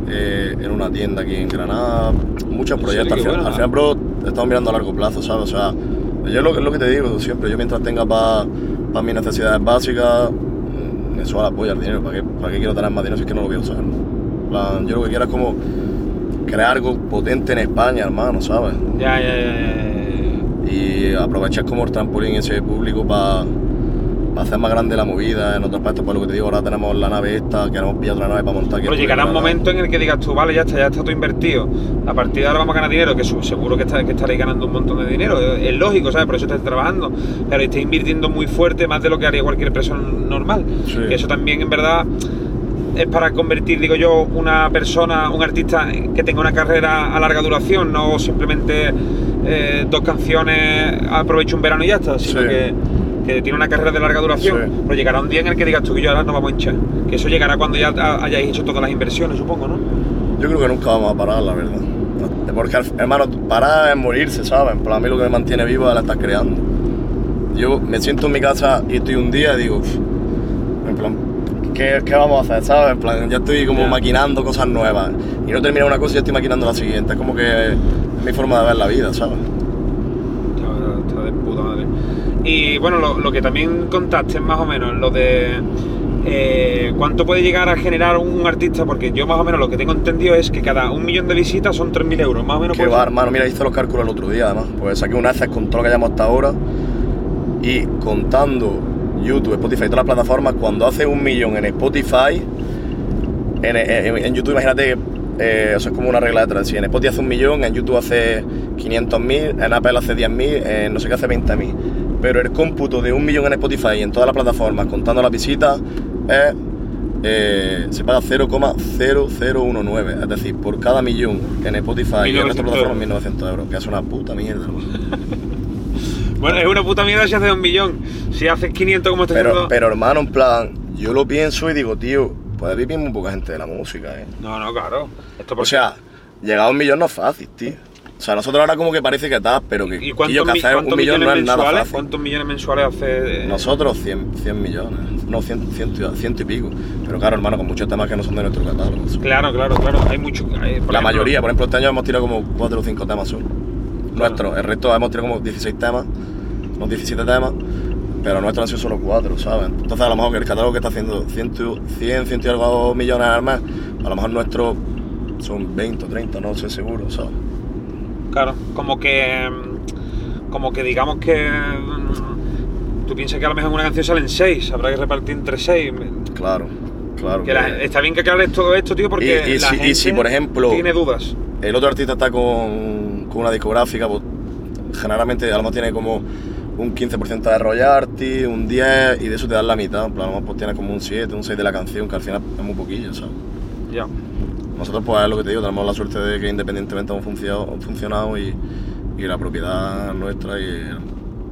eh, en una tienda aquí en Granada, muchos proyectos, al, final, al final, bro, estamos mirando a largo plazo, ¿sabes? O sea, yo lo, lo que te digo siempre, yo mientras tenga para pa mis necesidades básicas, mm, me suele apoyar el dinero, ¿para qué, ¿para qué quiero tener más dinero si es que no lo a usar? Plan, yo lo que quiero es como crear algo potente en España, hermano, ¿sabes? Ya, ya, ya. Y aprovechar como el trampolín ese público para hacer más grande la movida en otros países, por lo que te digo, ahora tenemos la nave esta, queremos pillar otra nave para montar. Pero llegará un momento en el que digas tú, vale, ya está, ya está todo invertido, a partir de ahora vamos a ganar dinero, que seguro que, está, que estaréis ganando un montón de dinero, es lógico, ¿sabes? Por eso estáis trabajando, pero estáis invirtiendo muy fuerte, más de lo que haría cualquier persona normal. Que eso también, en verdad, es para convertir, digo yo, una persona, un artista que tenga una carrera a larga duración, no simplemente eh, dos canciones, aprovecho un verano y ya está, sino que, que, tiene una carrera de larga duración. Pero llegará un día en el que digas tú que yo ahora no vamos a hinchar. Que eso llegará cuando ya hayáis hecho todas las inversiones, supongo, ¿no? Yo creo que nunca vamos a parar, la verdad. Porque, hermano, parar es morirse, ¿sabes? Para mí lo que me mantiene vivo es la estar creando. Yo me siento en mi casa y estoy un día y digo, en plan, ¿qué, ¿qué, vamos a hacer? ¿Sabes? En plan, ya estoy como maquinando cosas nuevas. Y no termino una cosa y ya estoy maquinando la siguiente. Es como que es mi forma de ver la vida, ¿sabes? Está, de puta madre. Y bueno, lo, lo, que también contaste más o menos, lo de eh, cuánto puede llegar a generar un artista, porque yo más o menos lo que tengo entendido es que cada un millón de visitas son 3.000 euros, más o menos. Que va, hermano, mira, hice los cálculos el otro día además. Pues saqué un ACES con todo lo que hayamos hasta ahora y contando YouTube, Spotify y todas las plataformas, cuando hace un millón en Spotify, en, en, en YouTube imagínate, eh, eso es como una regla de tres. Si en Spotify hace un millón, en YouTube hace 500.000, en Apple hace 10.000, en no sé qué hace 20.000. Pero el cómputo de un millón en Spotify y en todas las plataformas, contando las visitas, es, eh, se paga 0,0019. Es decir, por cada millón en Spotify y en otras plataformas, 1.900 euros. Que es una puta mierda. Bueno, es una puta mierda si haces un millón. Si haces 500 como estás pero, haciendo... Pero hermano, en plan, yo lo pienso y digo, tío, puede vivir muy poca gente de la música, ¿eh? No, no, claro. Esto o sea, llegar a un millón no es fácil, tío. O sea, nosotros ahora como que parece que está, pero que, ¿Y cuántos, tío, que hacer un millón no es nada fácil. ¿Cuántos millones mensuales hace? De... Nosotros 100, 100 millones, no, 100, 100, 100, y pico. Pero claro, hermano, con muchos temas que no son de nuestro catálogo. Claro, claro, claro. Hay mucho. Hay, la ejemplo, mayoría, por ejemplo, este año hemos tirado como 4 o 5 temas solo. Claro. Nuestro, el resto hemos tirado como 16 temas, unos 17 temas, pero nuestros han sido solo 4, ¿sabes? Entonces, a lo mejor que el catálogo que está haciendo 100, 100, 100 y algo millones al mes, a lo mejor nuestros son 20 o 30, no sé seguro, ¿sabes? Claro, como que. Como que digamos que. Tú piensas que a lo mejor en una canción salen 6, habrá que repartir entre 6. Claro, claro. Que la, está bien que aclares todo esto, tío, porque y, y la si, gente y si, por ejemplo, tiene dudas. El otro artista está con, con una discográfica, pues generalmente a lo mejor tiene como un 15% de royalty, un 10 y de eso te dan la mitad. En plan, pues tiene como un 7, un 6 de la canción, que al final es muy poquillo, ¿sabes? Ya. Nosotros, pues es lo que te digo, tenemos la suerte de que independientemente hemos funcionado, funcionado y, y, la propiedad nuestra y el,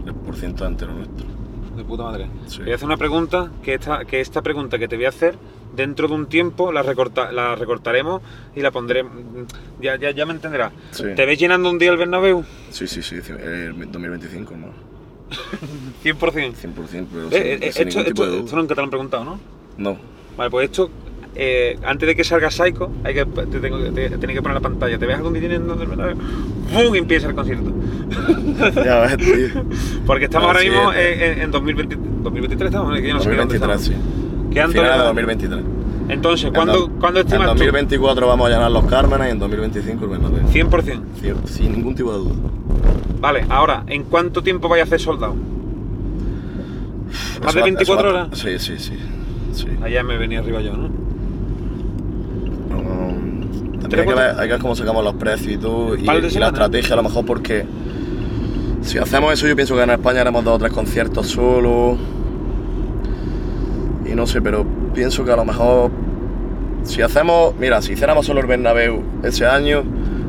el porciento entero nuestro. De puta madre. Sí. Voy a hacer una pregunta, que esta, que esta pregunta que te voy a hacer, dentro de un tiempo la, recorta, la recortaremos y la pondremos. Ya, ya, ya me entenderás. Sí. ¿Te ves llenando un día el Bernabéu? Sí, sí, sí, el 2025, ¿no? 100%. 100%, pero eh, sin, sin esto, esto, esto nunca te lo han preguntado, ¿no? No. Vale, pues esto eh, antes de que salga Psycho, hay que, te, tengo, te, te tengo que poner la pantalla. ¿Te ves algún día teniendo ¡Bum! Y empieza el concierto. ya ves, tío. Porque estamos ahora mismo en, en 2020, 2023, estamos. Yo no 2023, sé sí. ¿Qué Final de 2023. Entonces, ¿cuándo, en, ¿cuándo estimas En 2024 tú? vamos a llenar los Cármenes y en 2025 el Bernabéu. 100%. Sí, sin ningún tipo de duda. Vale, ahora, ¿en cuánto tiempo vais a hacer soldado? ¿Más Eso de va- 24 eso va- horas? Sí, sí, sí. sí. Allá me venía arriba yo, ¿no? Um, también ¿Tres, hay que, ver, cuatro? hay que ver cómo sacamos los precios y todo. Y, y la estrategia a lo mejor porque si hacemos eso yo pienso que en España haremos dos o tres conciertos solo. Y no sé, pero pienso que a lo mejor si hacemos, mira, si hiciéramos solo el Bernabéu ese año,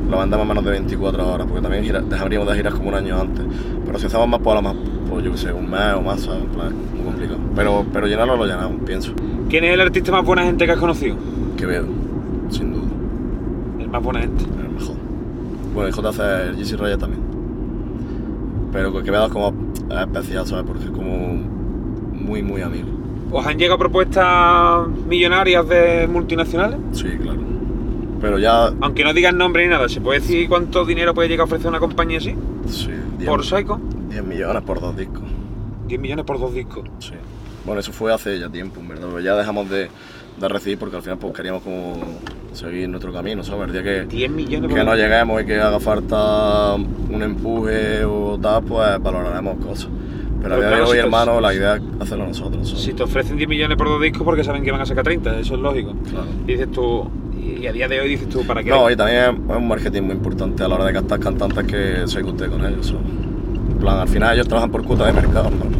lo mandamos menos de 24 horas, porque también gira, dejaríamos de girar como un año antes. Pero si hacemos más, pues a lo más, pues yo qué sé, un mes o más, ¿sabes? En plan, muy complicado. Pero, pero llenarlo lo llenamos, pienso. ¿Quién es el artista más buena gente que has conocido? Quevedo, sin duda. El más buena gente. El mejor. Bueno, y JC, el GC Raya también. Pero que Quevedo es como es especial, ¿sabes? Porque es como muy, muy amigo. ¿Os han llegado propuestas millonarias de multinacionales? Sí, claro. Pero ya, Aunque no digan nombre ni nada, ¿se puede decir cuánto dinero puede llegar a ofrecer una compañía así? sí, 10, ¿Por Psycho? 10 millones por dos discos. 10 millones por dos discos. Sí. Bueno, eso fue hace ya tiempo, en verdad. pero ya dejamos de, de recibir porque al final pues queríamos como seguir nuestro camino, ¿sabes? El día que, 10 millones por que no lleguemos y que haga falta un empuje o tal, pues valoraremos cosas. Pero a día de hoy, hermano, la idea es hacerlo nosotros. ¿sabes? Si te ofrecen 10 millones por dos discos porque saben que van a sacar 30, eso es lógico. Claro. Y dices tú, y a día de hoy dices tú, ¿para qué? No, y también es un marketing muy importante a la hora de captar cantantes que se guste con ellos. ¿sabes? En plan, al final ellos trabajan por cuota de mercado, hermano.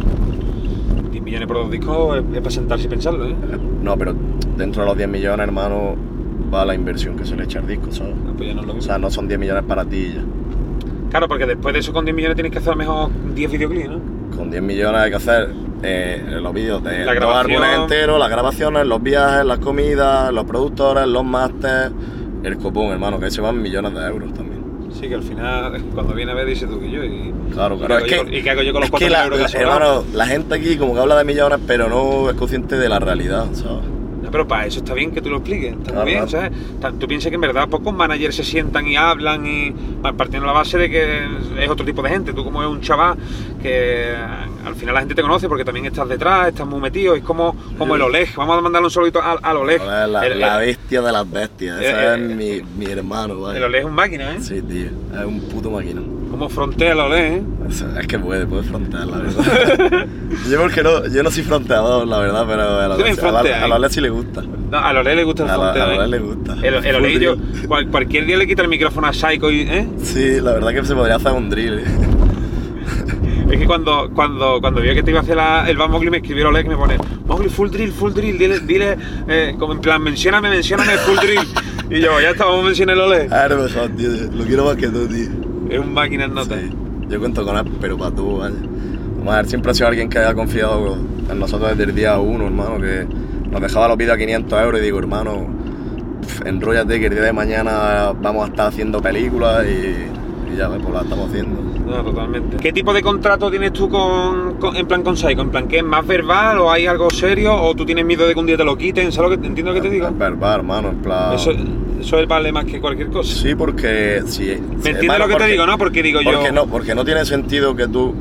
10 millones por dos discos es, es para sentarse y pensarlo, ¿eh? No, pero dentro de los 10 millones, hermano, va la inversión que se le echa al disco, ¿sabes? No, pues ya no es lo O mismo. sea, no son 10 millones para ti y ya. Claro, porque después de eso con 10 millones tienes que hacer a lo mejor 10 videoclips, ¿no? Con 10 millones hay que hacer eh, los vídeos de La los grabación. álbumes enteros, las grabaciones, los viajes, las comidas, los productores, los masters, el copón, hermano, que se van millones de euros también. Sí, que al final, cuando viene a ver, dices tú que yo. Y, Claro, ¿y claro. qué Es hago que, yo- ¿Y qué hago yo con los es que 4 la, euros que hermano, la gente aquí como que habla de millones, pero no es consciente de la realidad, ¿sabes? Pero para eso está bien que tú lo expliques, está Claro, muy bien. ¿sabes? Tú piensas que en verdad pocos managers se sientan y hablan y partiendo de la base de que es otro tipo de gente. Tú como es un chaval que al final la gente te conoce porque también estás detrás, estás muy metido, es como, como el Oleg. Vamos a mandarle un saludito al, al Oleg. La, el, la bestia de las bestias, ese es mi, mi hermano, vaya. el Oleg es un máquina, ¿eh? Sí, tío, es un puto máquina. Como frontea el Oleg, ¿eh? Es, que puede, puede frontear, la verdad. yo porque no, yo no soy fronteador, la verdad, pero a la- sí le gusta. No, a Oleg le gusta el fronteo, a ¿eh? Oleg le gusta. El, el Oleg, yo, cual- cualquier día le quita el micrófono a Psycho y, ¿eh? Sí, la verdad que se podría hacer un drill. ¿eh? Es que cuando, cuando, cuando vio que te iba a hacer la- el Van Mowgli me escribió Oleg y me pone Mowgli full drill, full drill, dile, dile eh, como en plan, mencióname, mencióname full drill. Y yo, ya está, vamos a mencionar el Oleg. Ah, no tío. Lo quiero más que tú, tío. Es un máquina en nota. Sí, yo cuento con él, pero para tú, a ver, siempre ha sido alguien que haya confiado en nosotros desde el día uno, hermano, que nos dejaba los vídeos a 500 euros y digo, hermano, pf, enróllate que el día de mañana vamos a estar haciendo películas y, y ya ves, pues la estamos haciendo. No, totalmente. ¿Qué tipo de contrato tienes tú con, con- en plan con Psycho? ¿En plan que es más verbal o hay algo serio o tú tienes miedo de que un día te lo quiten? ¿Sabes lo que entiendo que te digo? Es verbal, hermano, en plan... Eso, eso es vale más que cualquier cosa. Sí, porque... Sí, ¿Me entiendes lo que te digo, no? Porque digo yo... Porque no, porque no tiene sentido que tú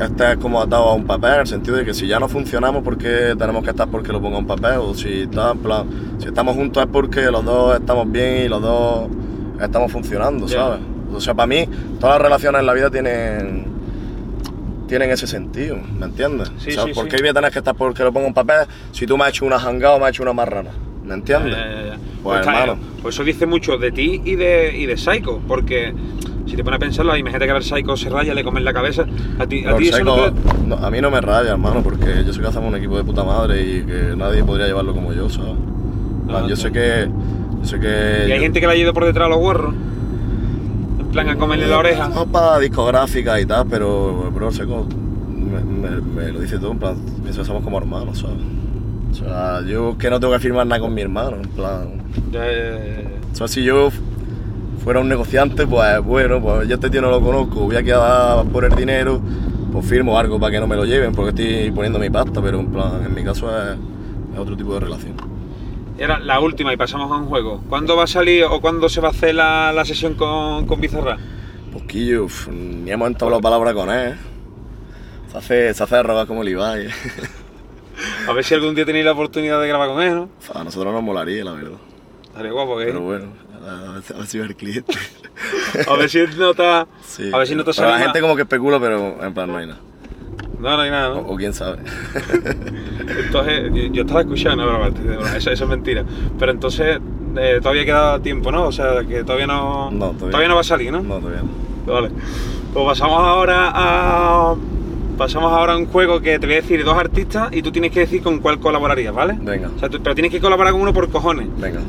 estés como atado a un papel, en el sentido de que si ya no funcionamos, ¿por qué tenemos que estar porque lo ponga un papel? O si está en plan, si estamos juntos es porque los dos estamos bien y los dos estamos funcionando. ¿sabes? O sea, para mí, todas las relaciones en la vida tienen tienen ese sentido, ¿me entiendes? Sí, o sea, sí, ¿por sí. qué voy a tener que estar porque lo pongo un papel si tú me has hecho una jangada o me has hecho una marrana? ¿Me entiendes? Ya, ya, ya. Pues, Pues, hermano. eh, pues eso dice mucho de ti y de, y de Psycho, porque si te pones a pensarlo, imagínate que a ver Psycho se raya, le comen la cabeza, a ti, a ti eso no te... no, a mí no me raya, hermano, porque yo sé que hacemos un equipo de puta madre y que nadie podría llevarlo como yo, ¿sabes? Ah, yo sé que. Yo sé que. Y hay gente que le ha ido por detrás a los guarros, en plan a comerle la oreja. No para discográfica y tal, pero, bro, seco, me, me- me lo dice todo, en plan, pienso que somos como hermanos, ¿sabes? O sea, yo que no tengo que firmar nada con mi hermano, en plan. Ya, ya, ya. O sea, si yo fuera un negociante, pues bueno, pues yo este tío no lo conozco, voy a quedar por el dinero, pues firmo algo para que no me lo lleven, porque estoy poniendo mi pasta, pero en plan, en mi caso es, es otro tipo de relación. Era la última y pasamos a un juego. ¿Cuándo va a salir o cuándo se va a hacer la, la sesión con, con Bizarra? Uf, ni hemos entablado palabra con él. ¿eh? Se hace, se hace robar como el Ibai. A ver si algún día tenéis la oportunidad de grabar con él, ¿no? A nosotros nos molaría, la verdad. Estaría guapo, ¿eh? Pero bueno, a ver, si va el cliente. A ver si nota... Sí, a ver si no te pero la gente como que especula, pero en plan no hay nada. No, no hay nada, ¿no? o quién sabe. Entonces, yo- yo estaba escuchando, broma, eso, eso es mentira. Pero entonces, eh, todavía queda tiempo, ¿no? O sea, que todavía no... No, todavía, no va a salir, ¿no? No, todavía no. Vale. Pues pasamos ahora a... Pasamos ahora a un juego que te voy a decir dos artistas y tú tienes que decir con cuál colaborarías, ¿vale? Venga, O sea, tú- pero tienes que colaborar con uno por cojones. venga.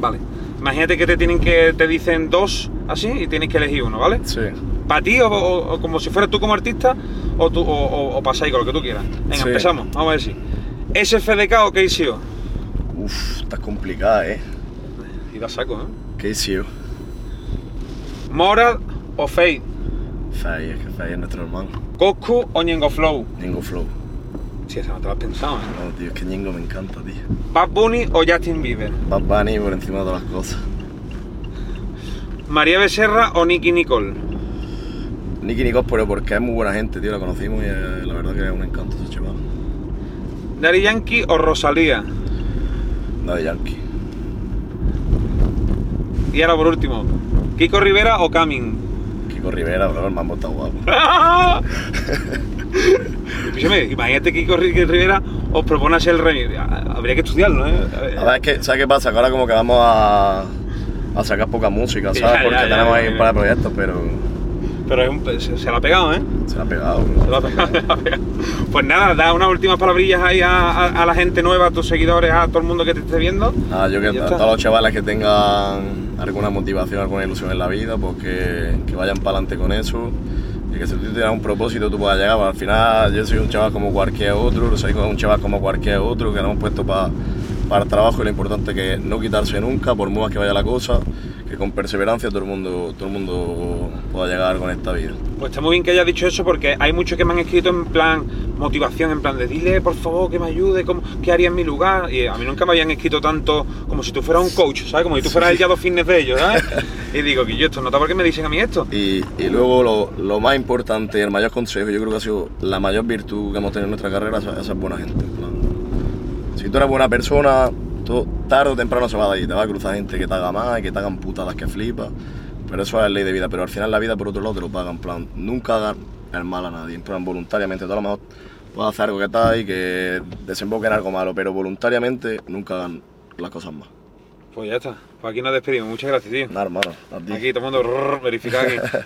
Vale. Imagínate que te tienen que te dicen dos así y tienes que elegir uno, ¿vale? Sí. Para ti o, o- o como si fueras tú como artista o, tú, o, pasáis con lo que tú quieras. Venga, Sí. empezamos. Vamos a ver si. ¿SFDK o KCO? Uf, está complicada, ¿eh? Y la saco, ¿eh? ¿Qué hizo? Moral o Fate. Fai es nuestro hermano. Coscu o Ñengo Flow. Ñengo Flow. Si esa no te lo has pensado, ¿eh? No, tío, es que Ñengo me encanta, tío. Bad Bunny o Justin Bieber. Bad Bunny por encima de todas las cosas. María Becerra o Nicky Nicole. Nicky Nicole, pero porque es muy buena gente, tío, la conocimos y eh, la verdad que es un encanto ese chaval. Daddy Yankee o Rosalía. De Yankee. Y ahora por último, Kiko Rivera o Camin. Kiko Rivera, bro, el mambo está guapo. Escúchame, imagínate que Kiko Ri- Rivera os propone hacer el remix. Habría que estudiarlo, ¿eh? A ver, es que, ¿sabes qué pasa? Que ahora como que vamos a, a sacar poca música, ¿sabes? Ya, ya, porque ya, tenemos ahí ya. un par de proyectos, pero Pero es un- se, se la ha pegado, ¿eh? se la ha pegado, Se bro. la ha pegado, se la ha pegado. Pues nada, da unas últimas palabrillas ahí a, a- a la gente nueva, a tus seguidores, a todo el mundo que te esté viendo. Nada, yo que a todos los chavales que tengan alguna motivación, alguna ilusión en la vida, pues que, que vayan para adelante con eso. Y que si tú tienes un propósito, tú puedas llegar. Pues al final, yo soy un chaval como cualquier otro, soy un chaval como cualquier otro, que nos hemos puesto pa- para el trabajo y lo importante es que no quitarse nunca, por muy más que vaya la cosa, que con perseverancia todo el mundo, todo el mundo pueda llegar con esta vida. Pues está muy bien que hayas dicho eso porque hay muchos que me han escrito en plan motivación, en plan de dile por favor que me ayude, ¿cómo, ¿qué haría en mi lugar? Y a mí nunca me habían escrito tanto como si tú fueras un coach, ¿sabes? Como si tú fueras el Yado Fitness de ellos, ¿sabes? Y digo, que yo esto nota por qué me dicen a mí esto. Y, y luego lo, lo más importante el mayor consejo, yo creo que ha sido la mayor virtud que hemos tenido en nuestra carrera, esa, esa es buena gente. en plan. Si tú eres buena persona, tú, tarde o temprano se va de ahí, te va a cruzar gente que te haga más, que te hagan putadas que flipas. Pero eso es ley de vida, pero al final la vida por otro lado te lo pagan, en plan, nunca hagan el mal a nadie, en plan, voluntariamente, tú a lo mejor puedes hacer algo que tal y que desemboque en algo malo, pero voluntariamente nunca hagan las cosas más. Pues ya está, pues aquí nos despedimos, muchas gracias, tío. Nada, hermano. Aquí todo el mundo rrr, verificar aquí.